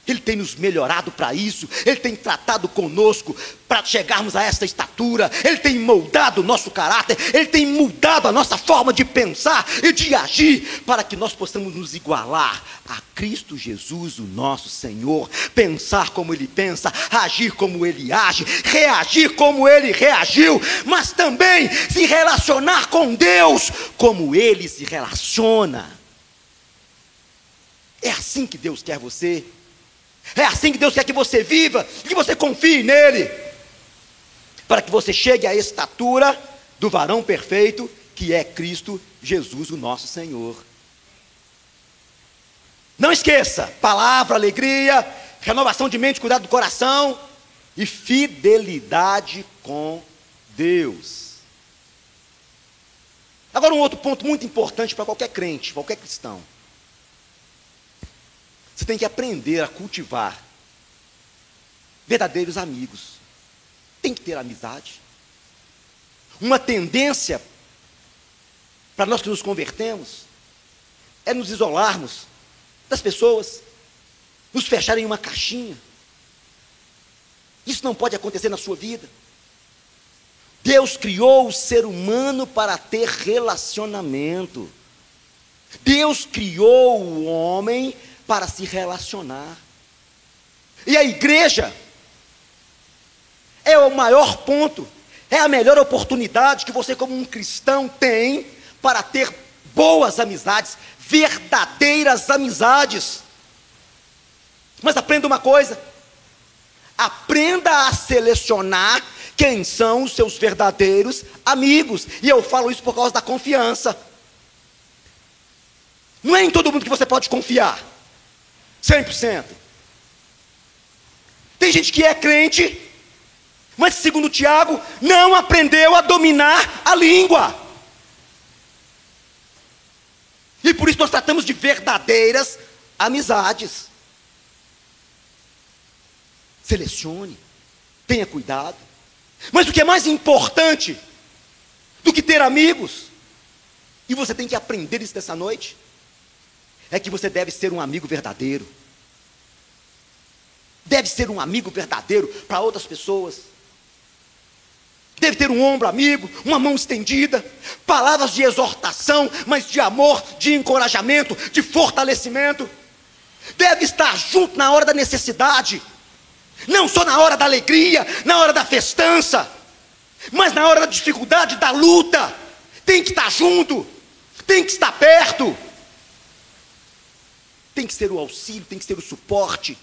Ele tem nos melhorado para isso, Ele tem tratado conosco para chegarmos a esta estatura, Ele tem moldado o nosso caráter, Ele tem mudado a nossa forma de pensar e de agir, para que nós possamos nos igualar a Cristo Jesus, o nosso Senhor, pensar como Ele pensa, agir como Ele age, reagir como Ele reagiu, mas também se relacionar com Deus como Ele se relaciona. É assim que Deus quer você. É assim que Deus quer que você viva, que você confie nele, para que você chegue à estatura do varão perfeito, que é Cristo Jesus, o nosso Senhor. Não esqueça: palavra, alegria, renovação de mente, cuidado do coração e fidelidade com Deus. Agora, um outro ponto muito importante para qualquer crente, qualquer cristão. Você tem que aprender a cultivar verdadeiros amigos. Tem que ter amizade. Uma tendência para nós que nos convertemos é nos isolarmos das pessoas. nos fecharem em uma caixinha. Isso não pode acontecer na sua vida. Deus criou o ser humano para ter relacionamento. Deus criou o homem para se relacionar. E a igreja é o maior ponto, é a melhor oportunidade que você, como um cristão, tem para ter boas amizades, verdadeiras amizades. Mas aprenda uma coisa: aprenda a selecionar quem são os seus verdadeiros amigos. E eu falo isso por causa da confiança. Não é em todo mundo que você pode confiar. 100%. Tem gente que é crente, mas segundo Tiago, não aprendeu a dominar a língua. E por isso nós tratamos de verdadeiras amizades. Selecione, tenha cuidado. Mas o que é mais importante do que ter amigos, e você tem que aprender isso nessa noite, é que você deve ser um amigo verdadeiro. Deve ser um amigo verdadeiro para outras pessoas. Deve ter um ombro amigo, uma mão estendida, palavras de exortação, mas de amor, de encorajamento, de fortalecimento. Deve estar junto na hora da necessidade, não só na hora da alegria, na hora da festança, mas na hora da dificuldade, da luta. Tem que estar junto, tem que estar perto, tem que ser o auxílio, tem que ser o suporte,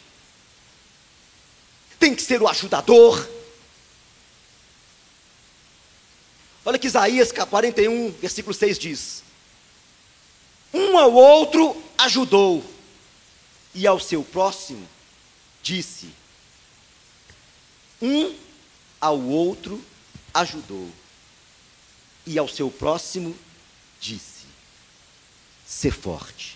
tem que ser o ajudador. Olha que Isaías 41, versículo 6 diz: Um ao outro ajudou, e ao seu próximo disse: Um ao outro ajudou, e ao seu próximo disse: Ser forte.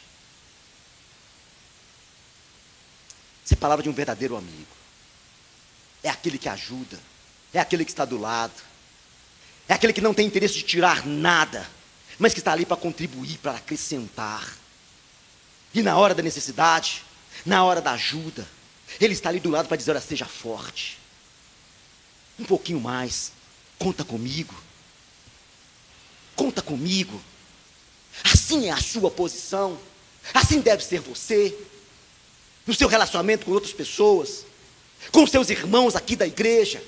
Isso é palavra de um verdadeiro amigo. É aquele que ajuda, é aquele que está do lado é aquele que não tem interesse de tirar nada, mas que está ali para contribuir, para acrescentar. E na hora da necessidade, na hora da ajuda, ele está ali do lado para dizer: olha, seja forte. Um pouquinho mais, conta comigo. Conta comigo. Assim é a sua posição. Assim deve ser você. No seu relacionamento com outras pessoas, com seus irmãos aqui da igreja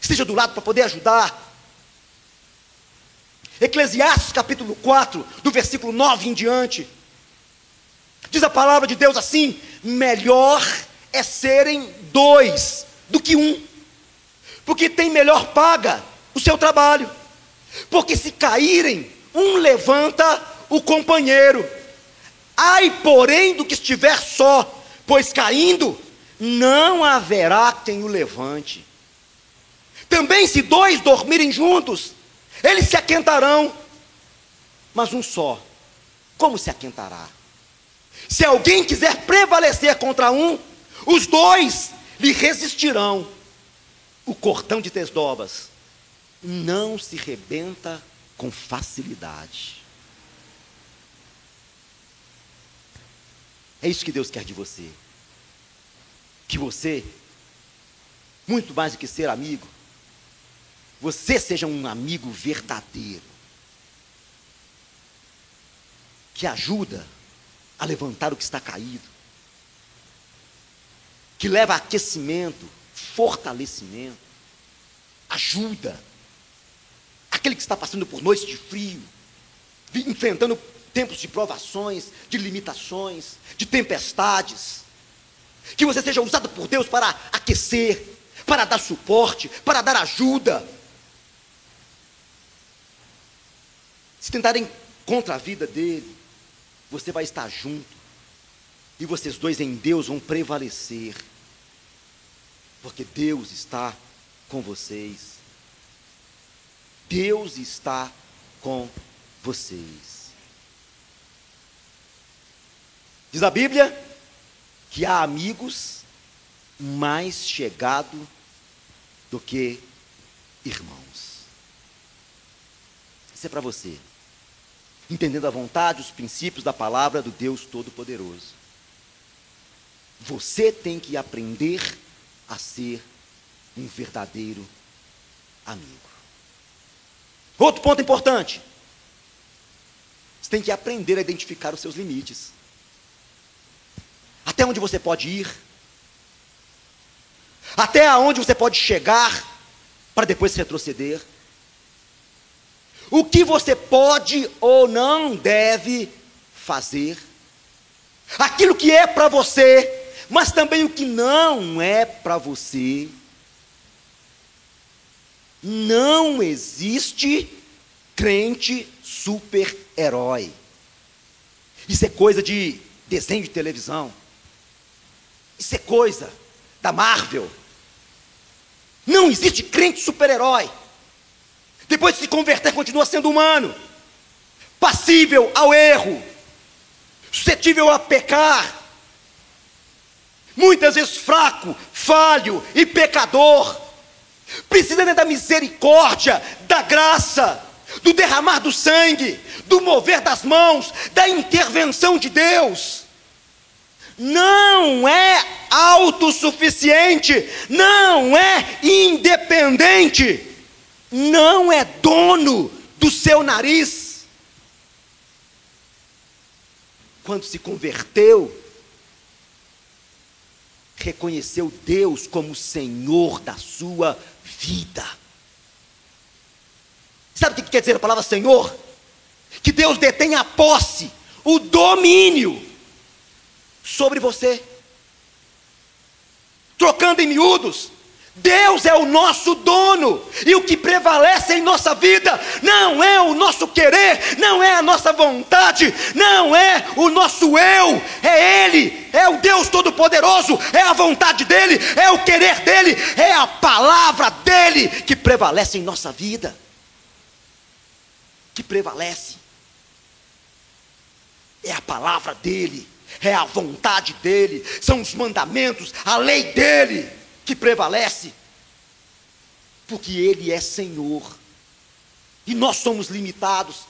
esteja do lado para poder ajudar. Eclesiastes capítulo 4, do versículo 9 em diante, diz a palavra de Deus assim: melhor é serem dois do que um, porque tem melhor paga o seu trabalho, porque se caírem, um levanta o companheiro. Ai, porém, do que estiver só, pois caindo, não haverá quem o levante. Também, se dois dormirem juntos, eles se aquentarão. Mas um só, como se aquentará? Se alguém quiser prevalecer contra um, os dois lhe resistirão. O cordão de tesdobas não se rebenta com facilidade. É isso que Deus quer de você. Que você, muito mais do que ser amigo, você seja um amigo verdadeiro, que ajuda a levantar o que está caído, que leva aquecimento, fortalecimento, ajuda aquele que está passando por noites de frio, enfrentando tempos de provações, de limitações, de tempestades. Que você seja usado por Deus para aquecer, para dar suporte, para dar ajuda, Se tentarem contra a vida dele, você vai estar junto. E vocês dois em Deus vão prevalecer. Porque Deus está com vocês. Deus está com vocês. Diz a Bíblia que há amigos mais chegados do que irmãos. Isso é para você entendendo a vontade, os princípios da palavra do Deus Todo-Poderoso. Você tem que aprender a ser um verdadeiro amigo. Outro ponto importante. Você tem que aprender a identificar os seus limites. Até onde você pode ir. Até aonde você pode chegar para depois retroceder. O que você pode ou não deve fazer. Aquilo que é para você mas também o que não é para você. Não existe crente super-herói. Isso é coisa de desenho de televisão. Isso é coisa da Marvel. Não existe crente super-herói. Depois de se converter, continua sendo humano, passível ao erro, suscetível a pecar muitas vezes fraco, falho e pecador, precisa da misericórdia, da graça, do derramar do sangue, do mover das mãos, da intervenção de Deus. Não é autossuficiente, não é independente, não é dono do seu nariz. Quando se converteu, reconheceu Deus como Senhor da sua vida. Sabe o que quer dizer a palavra Senhor? Que Deus detém a posse, o domínio sobre você. Trocando em miúdos, Deus é o nosso dono, e o que prevalece em nossa vida não é o nosso querer, não é a nossa vontade, não é o nosso eu, é Ele, é o Deus Todo-Poderoso, é a vontade dEle, é o querer dEle, é a palavra dEle que prevalece em nossa vida. Que prevalece, é a palavra dEle, é a vontade dEle, são os mandamentos, a lei dEle que prevalece, porque Ele é Senhor, e nós somos limitados,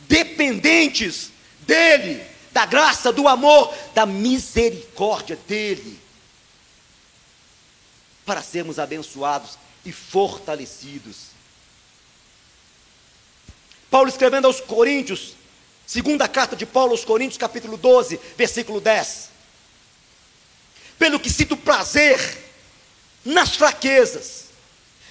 dependentes dEle, da graça, do amor, da misericórdia dEle, para sermos abençoados e fortalecidos. Paulo escrevendo aos Coríntios, segunda carta de Paulo aos Coríntios, capítulo 12, versículo 10. Pelo que sinto prazer nas fraquezas,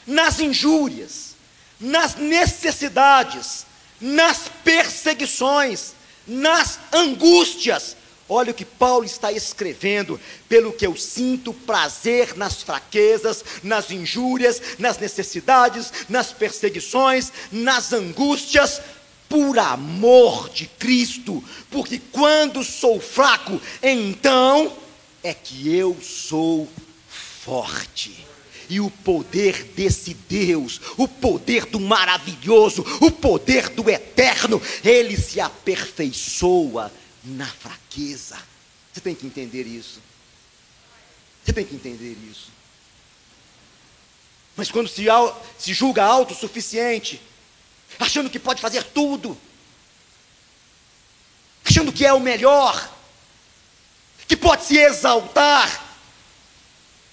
nas injúrias, nas necessidades, nas perseguições, nas angústias. Olha o que Paulo está escrevendo, pelo que eu sinto prazer nas fraquezas, nas injúrias, nas necessidades, nas perseguições, nas angústias, por amor de Cristo, porque quando sou fraco, então é que eu sou forte. E o poder desse Deus, o poder do maravilhoso, o poder do eterno, ele se aperfeiçoa na fraqueza. Você tem que entender isso. Você tem que entender isso. Mas quando se, se julga autossuficiente, achando que pode fazer tudo, achando que é o melhor, que pode se exaltar,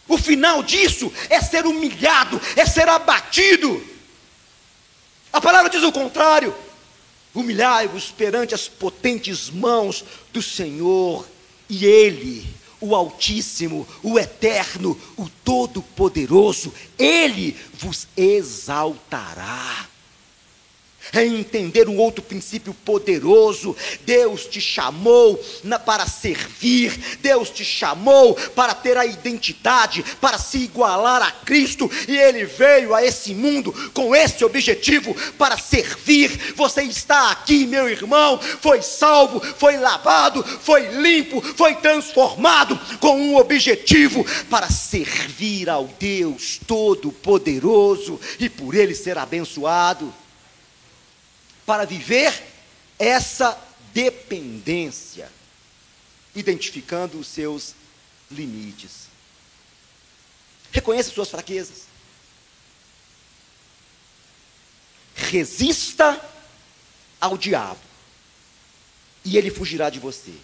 o final disso é ser humilhado, é ser abatido. A palavra diz o contrário: humilhai-vos perante as potentes mãos do Senhor, e Ele, o Altíssimo, o Eterno, o Todo-Poderoso, Ele vos exaltará é entender um outro princípio poderoso. Deus te chamou na, para servir, Deus te chamou para ter a identidade, para se igualar a Cristo, e Ele veio a esse mundo com esse objetivo para servir. Você está aqui, meu irmão, foi salvo, foi lavado, foi limpo, foi transformado com um objetivo para servir ao Deus Todo-Poderoso e por Ele ser abençoado para viver essa dependência, identificando os seus limites. Reconheça suas fraquezas. Resista ao diabo, e ele fugirá de você.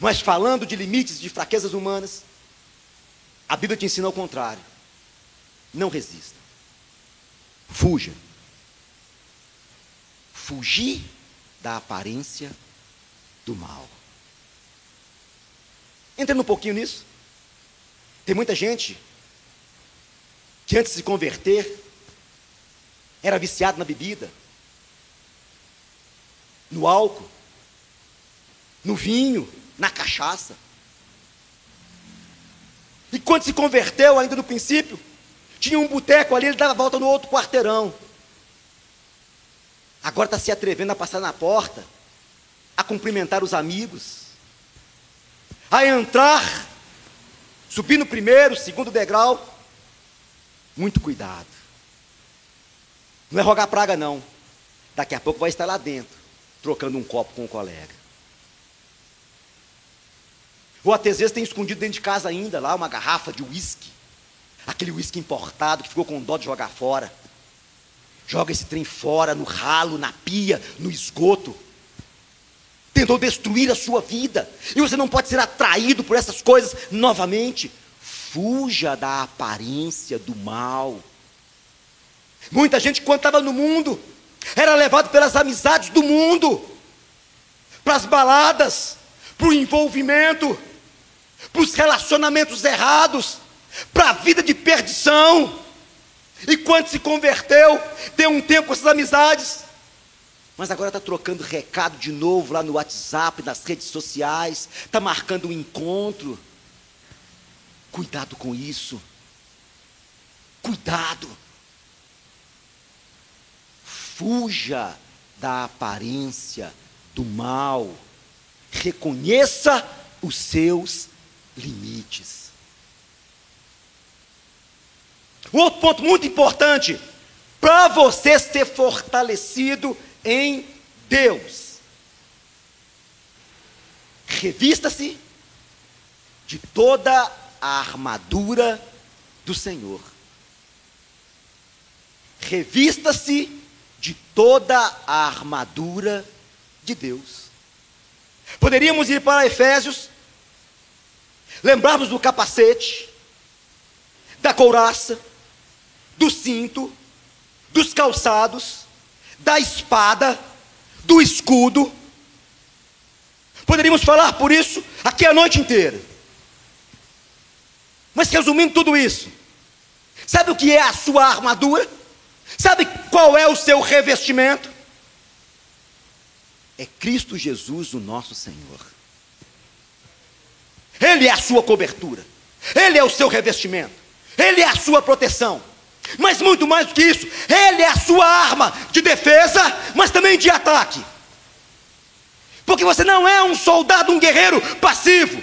Mas falando de limites, de fraquezas humanas, a Bíblia te ensina ao contrário. Não resista. Fuja. Fugir da aparência do mal. Entra um pouquinho nisso. Tem muita gente que antes de se converter era viciado na bebida, no álcool, no vinho, na cachaça. E quando se converteu, ainda no princípio, tinha um boteco ali, ele dava volta no outro quarteirão. Agora está se atrevendo a passar na porta, a cumprimentar os amigos, a entrar, subir no primeiro, segundo degrau. Muito cuidado. Não é rogar praga, não. Daqui a pouco vai estar lá dentro, trocando um copo com um colega. Ou até às vezes tem escondido dentro de casa ainda lá uma garrafa de uísque. Aquele uísque importado que ficou com dó de jogar fora. Joga esse trem fora, no ralo, na pia, no esgoto. Tentou destruir a sua vida. E você não pode ser atraído por essas coisas novamente. Fuja da aparência do mal. Muita gente, quando estava no mundo, era levado pelas amizades do mundo, para as baladas, para o envolvimento, para os relacionamentos errados, para a vida de perdição. E quando se converteu, deu um tempo com essas amizades, mas agora está trocando recado de novo lá no WhatsApp, nas redes sociais, está marcando um encontro. Cuidado com isso. Cuidado. Fuja da aparência do mal. Reconheça os seus limites. Outro ponto muito importante, para você ser fortalecido em Deus, revista-se de toda a armadura do Senhor. Revista-se de toda a armadura de Deus. Poderíamos ir para Efésios Lembrarmos do capacete, da couraça, do cinto, dos calçados, da espada, do escudo. Poderíamos falar por isso aqui a noite inteira. Mas resumindo tudo isso, sabe o que é a sua armadura? Sabe qual é o seu revestimento? É Cristo Jesus, o nosso Senhor. Ele é a sua cobertura, Ele é o seu revestimento, Ele é a sua proteção. Mas muito mais do que isso, Ele é a sua arma de defesa, mas também de ataque. Porque você não é um soldado, um guerreiro passivo.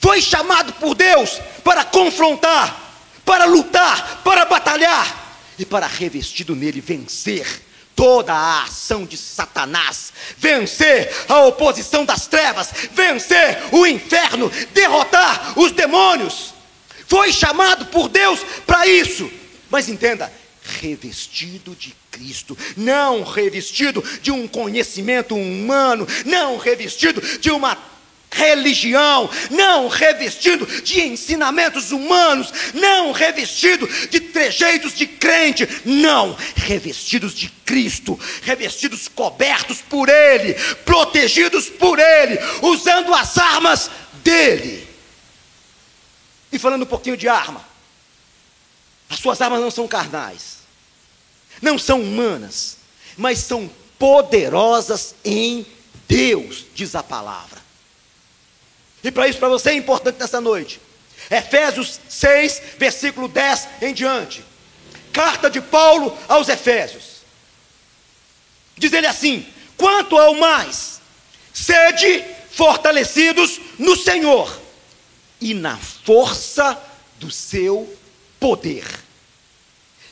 Foi chamado por Deus para confrontar, para lutar, para batalhar e para revestido nele vencer toda a ação de Satanás, vencer a oposição das trevas, vencer o inferno, derrotar os demônios. Foi chamado por Deus para isso. Mas entenda, revestido de Cristo, não revestido de um conhecimento humano, não revestido de uma religião, não revestido de ensinamentos humanos, não revestido de trejeitos de crente, não, revestidos de Cristo, revestidos, cobertos por Ele, protegidos por Ele, usando as armas dele. E falando um pouquinho de arma, as suas armas não são carnais, não são humanas, mas são poderosas em Deus, diz a palavra. E para isso, para você é importante nessa noite. Efésios 6, versículo 10 em diante. Carta de Paulo aos Efésios. Diz ele assim: quanto ao mais, sede fortalecidos no Senhor e na força do seu poder.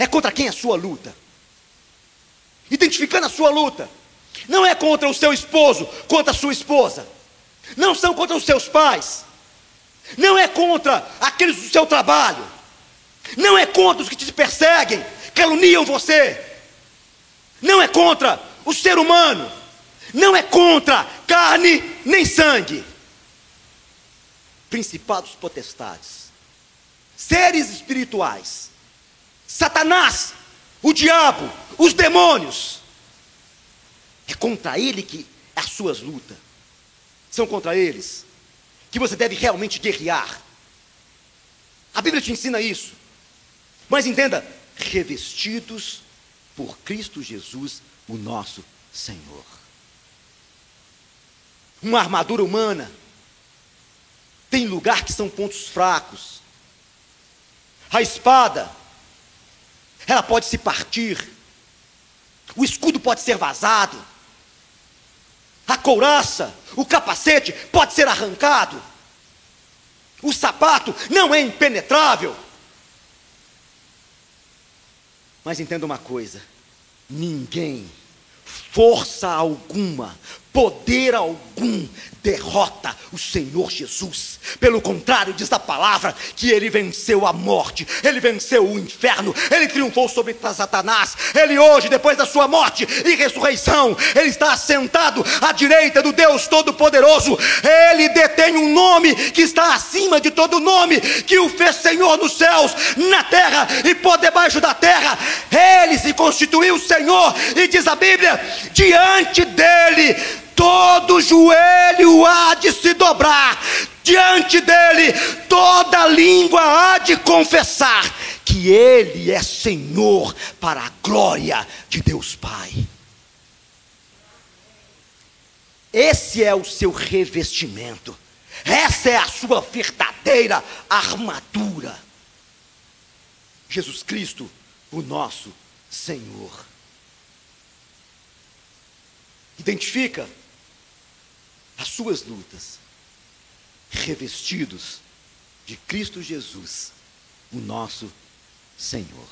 É contra quem a sua luta? Identificando a sua luta. Não é contra o seu esposo, contra a sua esposa. Não são contra os seus pais. Não é contra aqueles do seu trabalho. Não é contra os que te perseguem, caluniam você. Não é contra o ser humano. Não é contra carne nem sangue. Principados potestades, seres espirituais, Satanás, o diabo, os demônios. É contra ele que as suas lutas são contra eles que você deve realmente guerrear. A Bíblia te ensina isso. Mas entenda, revestidos por Cristo Jesus, o nosso Senhor. Uma armadura humana tem lugar que são pontos fracos. A espada, ela pode se partir. O escudo pode ser vazado. A couraça, o capacete pode ser arrancado. O sapato não é impenetrável. Mas entenda uma coisa: ninguém, força alguma, poder algum derrota o Senhor Jesus. Pelo contrário, diz a palavra que ele venceu a morte, ele venceu o inferno, ele triunfou sobre Satanás. Ele hoje, depois da sua morte e ressurreição, ele está assentado à direita do Deus Todo-Poderoso. Ele detém um nome que está acima de todo nome, que o fez Senhor nos céus, na terra e por debaixo da terra. Ele se constituiu Senhor e diz a Bíblia, diante dele todo joelho há de se dobrar, diante dele toda língua há de confessar que ele é Senhor para a glória de Deus Pai. Esse é o seu revestimento, essa é a sua verdadeira armadura. Jesus Cristo, o nosso Senhor. Identifica as suas lutas, revestidos de Cristo Jesus, o nosso Senhor.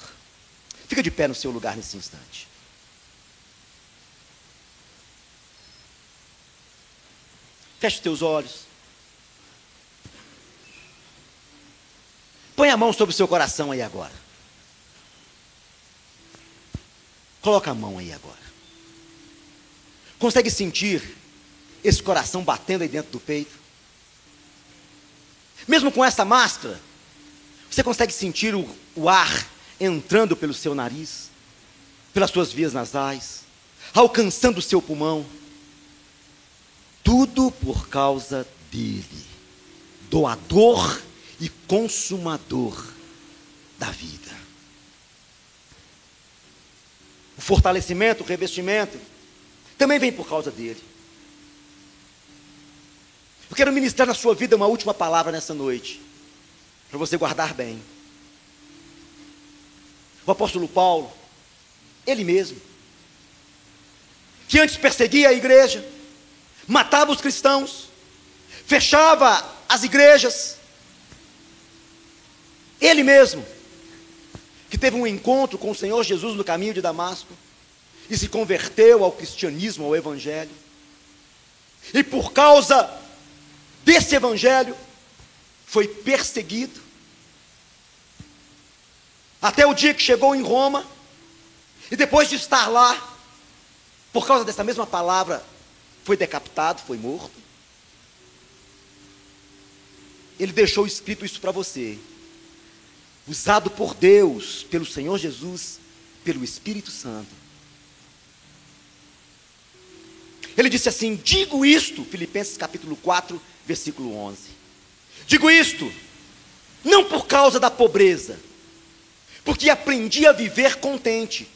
Fica de pé no seu lugar nesse instante. Feche os teus olhos. Põe a mão sobre o seu coração aí agora. Coloca a mão aí agora. Consegue sentir esse coração batendo aí dentro do peito. Mesmo com essa máscara, você consegue sentir o, o ar entrando pelo seu nariz, pelas suas vias nasais, alcançando o seu pulmão. Tudo por causa dele, doador e consumador da vida. O fortalecimento, o revestimento, também vem por causa dele. Eu quero ministrar na sua vida uma última palavra nessa noite, para você guardar bem. O apóstolo Paulo, ele mesmo, que antes perseguia a igreja, matava os cristãos, fechava as igrejas, ele mesmo, que teve um encontro com o Senhor Jesus no caminho de Damasco, e se converteu ao cristianismo, ao evangelho, e por causa desse evangelho, foi perseguido, até o dia que chegou em Roma, e depois de estar lá, por causa dessa mesma palavra, foi decapitado, foi morto. Ele deixou escrito isso para você, usado por Deus, pelo Senhor Jesus, pelo Espírito Santo. Ele disse assim: Digo isto, Filipenses capítulo 4, versículo 11. Digo isto, não por causa da pobreza, porque aprendi a viver contente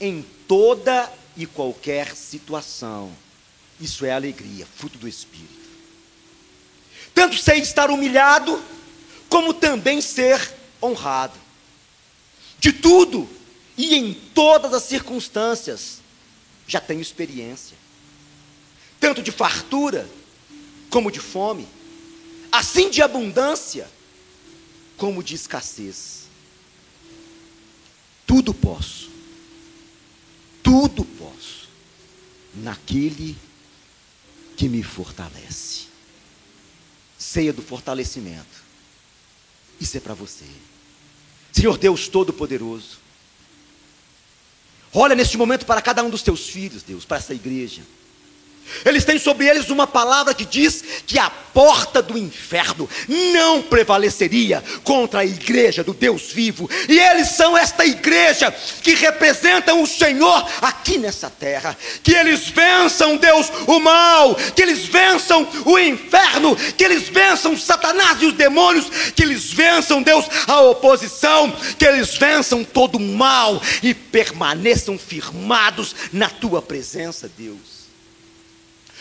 em toda e qualquer situação. Isso é alegria, fruto do Espírito. Tanto sei estar humilhado, como também ser honrado. De tudo e em todas as circunstâncias, já tenho experiência tanto de fartura como de fome, assim de abundância como de escassez. Tudo posso, tudo posso, naquele que me fortalece. Ceia do fortalecimento. Isso é para você. Senhor Deus Todo-Poderoso, olha neste momento para cada um dos teus filhos, Deus, para essa igreja. Eles têm sobre eles uma palavra que diz que a porta do inferno não prevaleceria contra a igreja do Deus vivo. E eles são esta igreja que representam o Senhor aqui nessa terra. Que eles vençam, Deus, o mal, que eles vençam o inferno, que eles vençam Satanás e os demônios, que eles vençam, Deus, a oposição, que eles vençam todo o mal e permaneçam firmados na tua presença, Deus.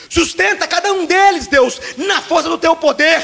Sustenta cada um deles, Deus, na força do teu poder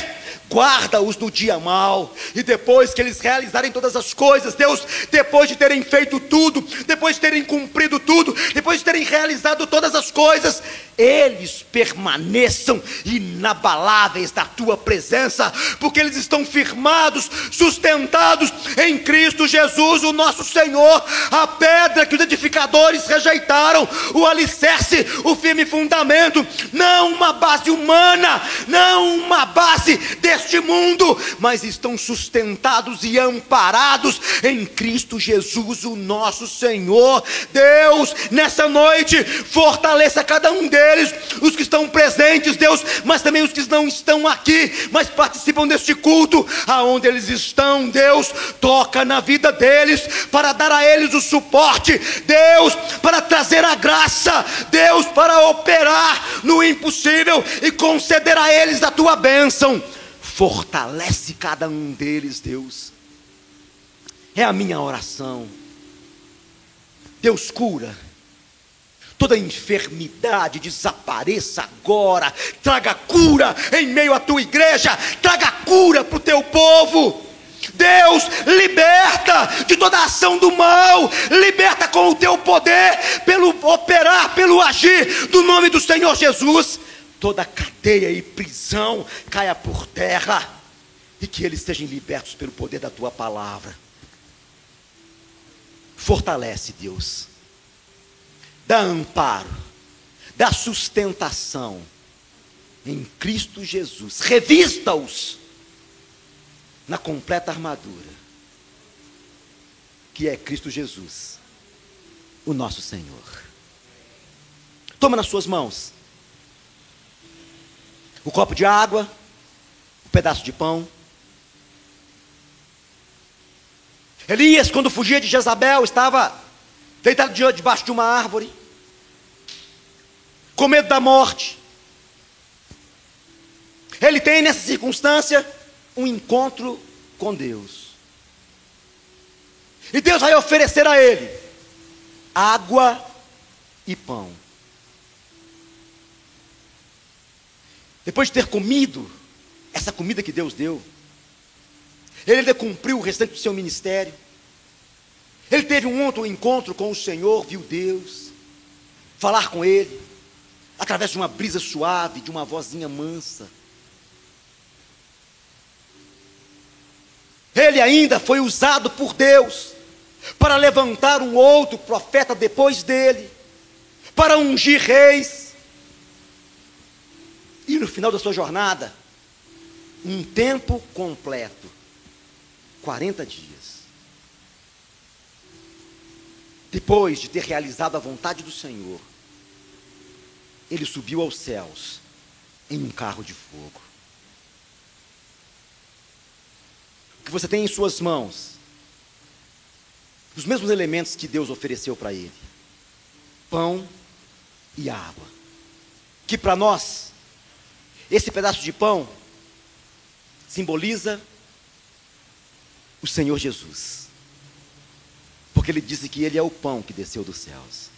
guarda-os no dia mal, e depois que eles realizarem todas as coisas, Deus, depois de terem feito tudo, depois de terem cumprido tudo, depois de terem realizado todas as coisas, eles permaneçam inabaláveis na tua presença, porque eles estão firmados, sustentados em Cristo Jesus, o nosso Senhor, a pedra que os edificadores rejeitaram, o alicerce, o firme fundamento, não uma base humana, não uma base desse deste mundo, mas estão sustentados e amparados em Cristo Jesus, o nosso Senhor. Deus, nessa noite, fortaleça cada um deles, os que estão presentes, Deus, mas também os que não estão aqui, mas participam deste culto, aonde eles estão, Deus, toca na vida deles, para dar a eles o suporte, Deus, para trazer a graça, Deus, para operar no impossível e conceder a eles a tua bênção. Fortalece cada um deles, Deus. É a minha oração. Deus cura. Toda enfermidade desapareça agora. Traga cura em meio à tua igreja. Traga cura para o teu povo. Deus, liberta de toda ação do mal, liberta com o teu poder, pelo operar, pelo agir do nome do Senhor Jesus toda cadeia e prisão caia por terra e que eles sejam libertos pelo poder da tua palavra. Fortalece, Deus, dá amparo, dá sustentação em Cristo Jesus, revista-os na completa armadura, que é Cristo Jesus, o nosso Senhor. Toma nas suas mãos o copo de água, o pedaço de pão. Elias, quando fugia de Jezabel, estava deitado debaixo de uma árvore, com medo da morte. Ele tem nessa circunstância um encontro com Deus. E Deus vai oferecer a ele água e pão. Depois de ter comido essa comida que Deus deu, ele ainda cumpriu o restante do seu ministério. Ele teve um outro encontro com o Senhor, viu Deus, falar com Ele, através de uma brisa suave, de uma vozinha mansa. Ele ainda foi usado por Deus para levantar um outro profeta depois dele, para ungir reis, e no final da sua jornada, um tempo completo 40 dias. Depois de ter realizado a vontade do Senhor, ele subiu aos céus em um carro de fogo. O que você tem em suas mãos, os mesmos elementos que Deus ofereceu para ele: pão e água. Que para nós esse pedaço de pão simboliza o Senhor Jesus. Porque ele disse que ele é o pão que desceu dos céus,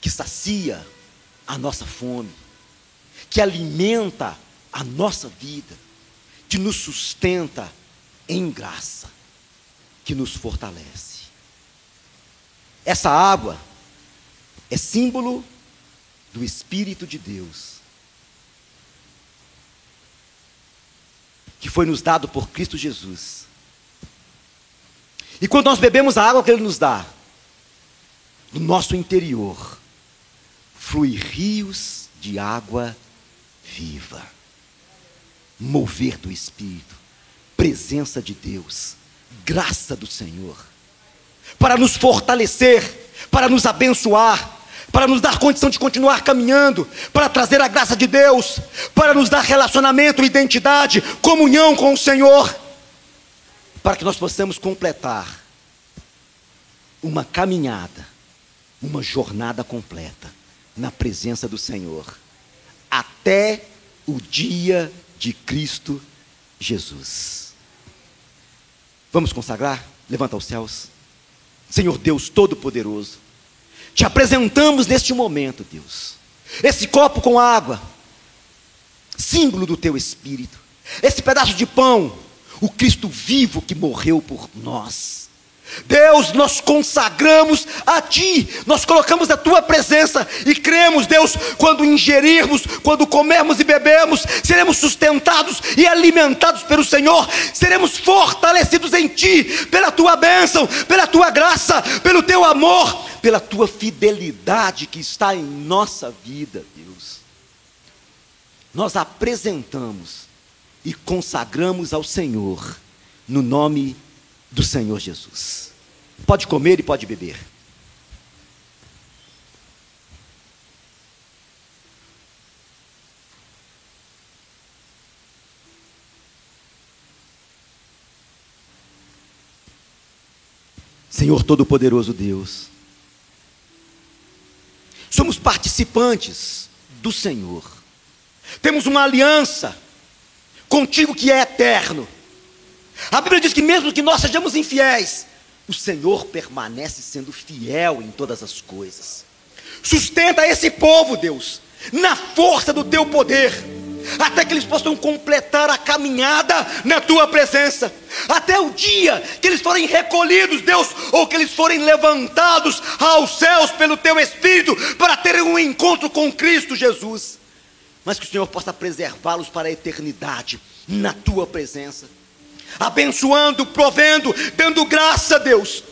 que sacia a nossa fome, que alimenta a nossa vida, que nos sustenta em graça, que nos fortalece. Essa água é símbolo do Espírito de Deus, que foi nos dado por Cristo Jesus. E quando nós bebemos a água que Ele nos dá, do nosso interior, flui rios de água viva, mover do Espírito, presença de Deus, graça do Senhor, para nos fortalecer, para nos abençoar, para nos dar condição de continuar caminhando, para trazer a graça de Deus, para nos dar relacionamento, identidade, comunhão com o Senhor, para que nós possamos completar uma caminhada, uma jornada completa na presença do Senhor, até o dia de Cristo Jesus. Vamos consagrar? Levanta os céus. Senhor Deus Todo-Poderoso, te apresentamos neste momento, Deus, esse copo com água, símbolo do teu Espírito, esse pedaço de pão, o Cristo vivo que morreu por nós. Deus, nós consagramos a Ti, nós colocamos a Tua presença e cremos, Deus, quando ingerirmos, quando comermos e bebermos, seremos sustentados e alimentados pelo Senhor, seremos fortalecidos em Ti, pela Tua bênção, pela Tua graça, pelo Teu amor, pela Tua fidelidade que está em nossa vida, Deus. Nós apresentamos e consagramos ao Senhor, no nome de do Senhor Jesus. Pode comer e pode beber. Senhor Todo-Poderoso Deus, somos participantes do Senhor, temos uma aliança contigo que é eterno a Bíblia diz que mesmo que nós sejamos infiéis, o Senhor permanece sendo fiel em todas as coisas. Sustenta esse povo, Deus, na força do teu poder, até que eles possam completar a caminhada na tua presença, até o dia que eles forem recolhidos, Deus, ou que eles forem levantados aos céus pelo teu Espírito para terem um encontro com Cristo Jesus. Mas que o Senhor possa preservá-los para a eternidade na tua presença abençoando, provendo, dando graça a Deus,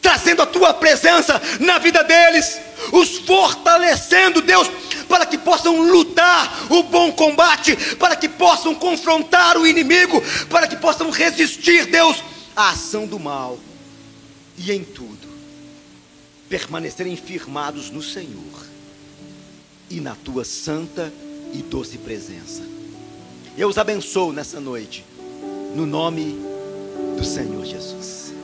trazendo a tua presença na vida deles, os fortalecendo, Deus, para que possam lutar o bom combate, para que possam confrontar o inimigo, para que possam resistir, Deus, à ação do mal e em tudo permanecerem firmados no Senhor e na tua santa e doce presença. Eu os abençoo nessa noite no nome do Senhor Jesus.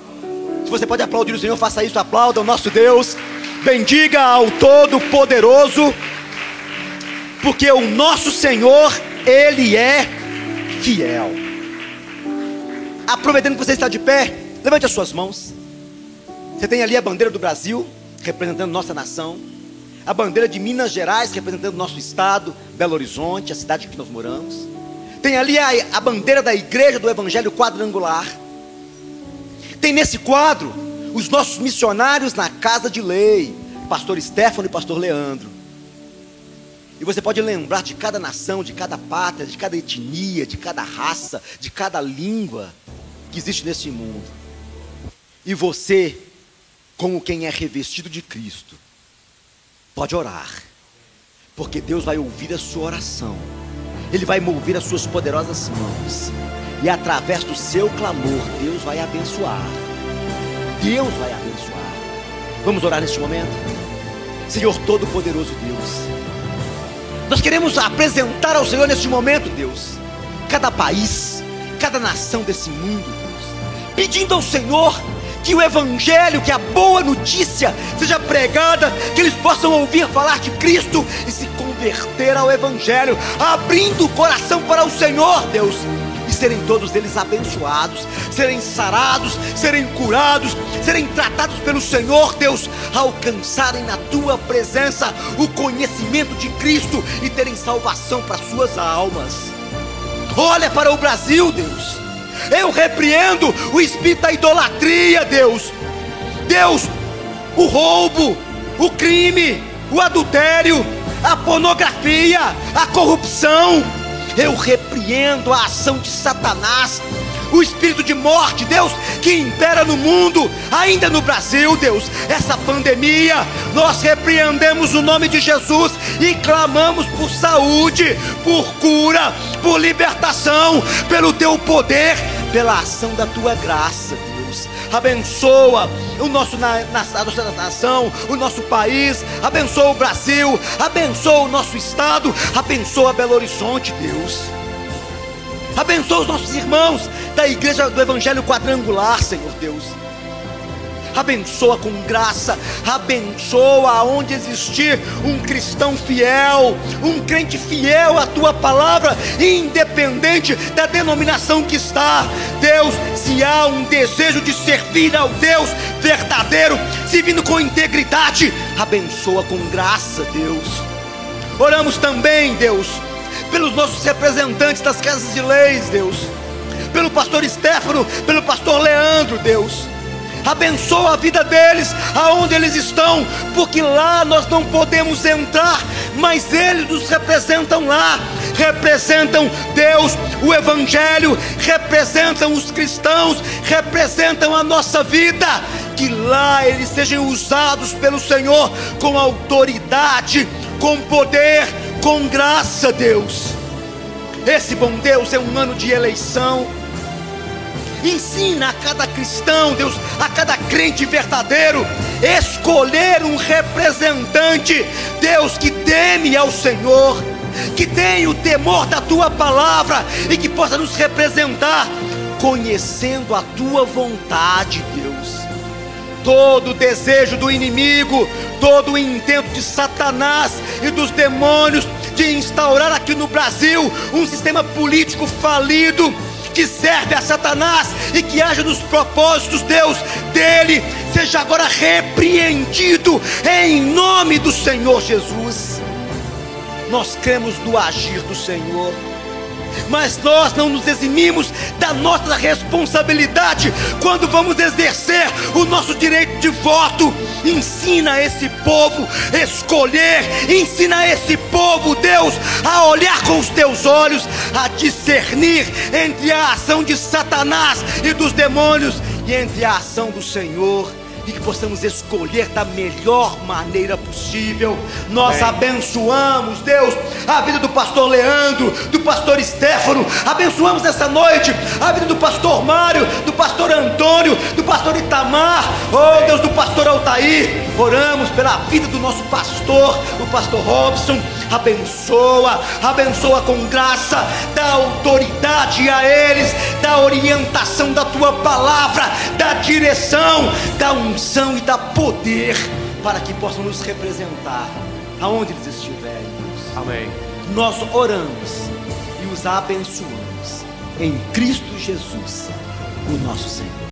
Se você pode aplaudir o Senhor, faça isso, aplauda o nosso Deus, bendiga ao Todo-Poderoso, porque o nosso Senhor, Ele é fiel. Aproveitando que você está de pé, levante as suas mãos. Você tem ali a bandeira do Brasil, representando nossa nação, a bandeira de Minas Gerais, representando nosso estado, Belo Horizonte, a cidade que nós moramos. Tem ali a, a bandeira da igreja do Evangelho quadrangular. Tem nesse quadro os nossos missionários na casa de lei, pastor Stefano e pastor Leandro. E você pode lembrar de cada nação, de cada pátria, de cada etnia, de cada raça, de cada língua que existe nesse mundo. E você, como quem é revestido de Cristo, pode orar, porque Deus vai ouvir a sua oração ele vai mover as suas poderosas mãos. E através do seu clamor, Deus vai abençoar. Deus vai abençoar. Vamos orar neste momento? Senhor Todo-Poderoso Deus. Nós queremos apresentar ao Senhor neste momento, Deus, cada país, cada nação desse mundo, Deus, pedindo ao Senhor que o Evangelho, que a boa notícia seja pregada, que eles possam ouvir falar de Cristo e se converter ao Evangelho, abrindo o coração para o Senhor, Deus, e serem todos eles abençoados, serem sarados, serem curados, serem tratados pelo Senhor, Deus, alcançarem na tua presença o conhecimento de Cristo e terem salvação para suas almas. Olha para o Brasil, Deus. Eu repreendo o espírito da idolatria, Deus. Deus, o roubo, o crime, o adultério, a pornografia, a corrupção. Eu repreendo a ação de Satanás, o espírito de morte, Deus, que impera no mundo, ainda no Brasil, Deus, essa pandemia. Nós repreendemos o nome de Jesus e clamamos por saúde, por cura, por libertação, pelo teu poder, pela ação da tua graça, Deus. Abençoa o nosso na, na, a nossa nação, o nosso país, abençoa o Brasil, abençoa o nosso estado, abençoa Belo Horizonte, Deus. Abençoa os nossos irmãos da igreja do Evangelho Quadrangular, Senhor Deus. Abençoa com graça, abençoa onde existir um cristão fiel, um crente fiel à tua palavra, independente da denominação que está. Deus, se há um desejo de servir ao Deus verdadeiro, servindo com integridade, abençoa com graça, Deus. Oramos também, Deus, pelos nossos representantes das casas de leis, Deus, pelo pastor Stefano, pelo pastor Leandro, Deus. Abençoa a vida deles, aonde eles estão, porque lá nós não podemos entrar, mas eles nos representam lá, representam Deus, o Evangelho, representam os cristãos, representam a nossa vida. Que lá eles sejam usados pelo Senhor com autoridade, com poder, com graça, Deus. Esse bom Deus é um ano de eleição. Ensina a cada cristão, Deus, a cada crente verdadeiro, escolher um representante, Deus, que teme ao Senhor, que tenha o temor da tua palavra e que possa nos representar, conhecendo a tua vontade, Deus. Todo desejo do inimigo, todo o intento de Satanás e dos demônios de instaurar aqui no Brasil um sistema político falido que serve a Satanás e que age nos propósitos, Deus, dele, seja agora repreendido em nome do Senhor Jesus. Nós cremos no agir do Senhor mas nós não nos eximimos da nossa responsabilidade quando vamos exercer o nosso direito de voto. Ensina esse povo a escolher, ensina esse povo, Deus, a olhar com os teus olhos, a discernir entre a ação de Satanás e dos demônios e entre a ação do Senhor e que possamos escolher da melhor maneira possível. Nós Amém. abençoamos, Deus, a vida do pastor Leandro, do pastor Stefano, abençoamos essa noite a vida do pastor Mário, do pastor Antônio, do pastor Itamar, oh Deus, do pastor Altair. Oramos pela vida do nosso pastor, o pastor Robson. Abençoa, abençoa com graça, dá autoridade a eles, dá orientação da tua palavra, dá direção, dá unção e dá poder para que possam nos representar aonde eles estiverem. Amém. Nós oramos e os abençoamos em Cristo Jesus, o nosso Senhor.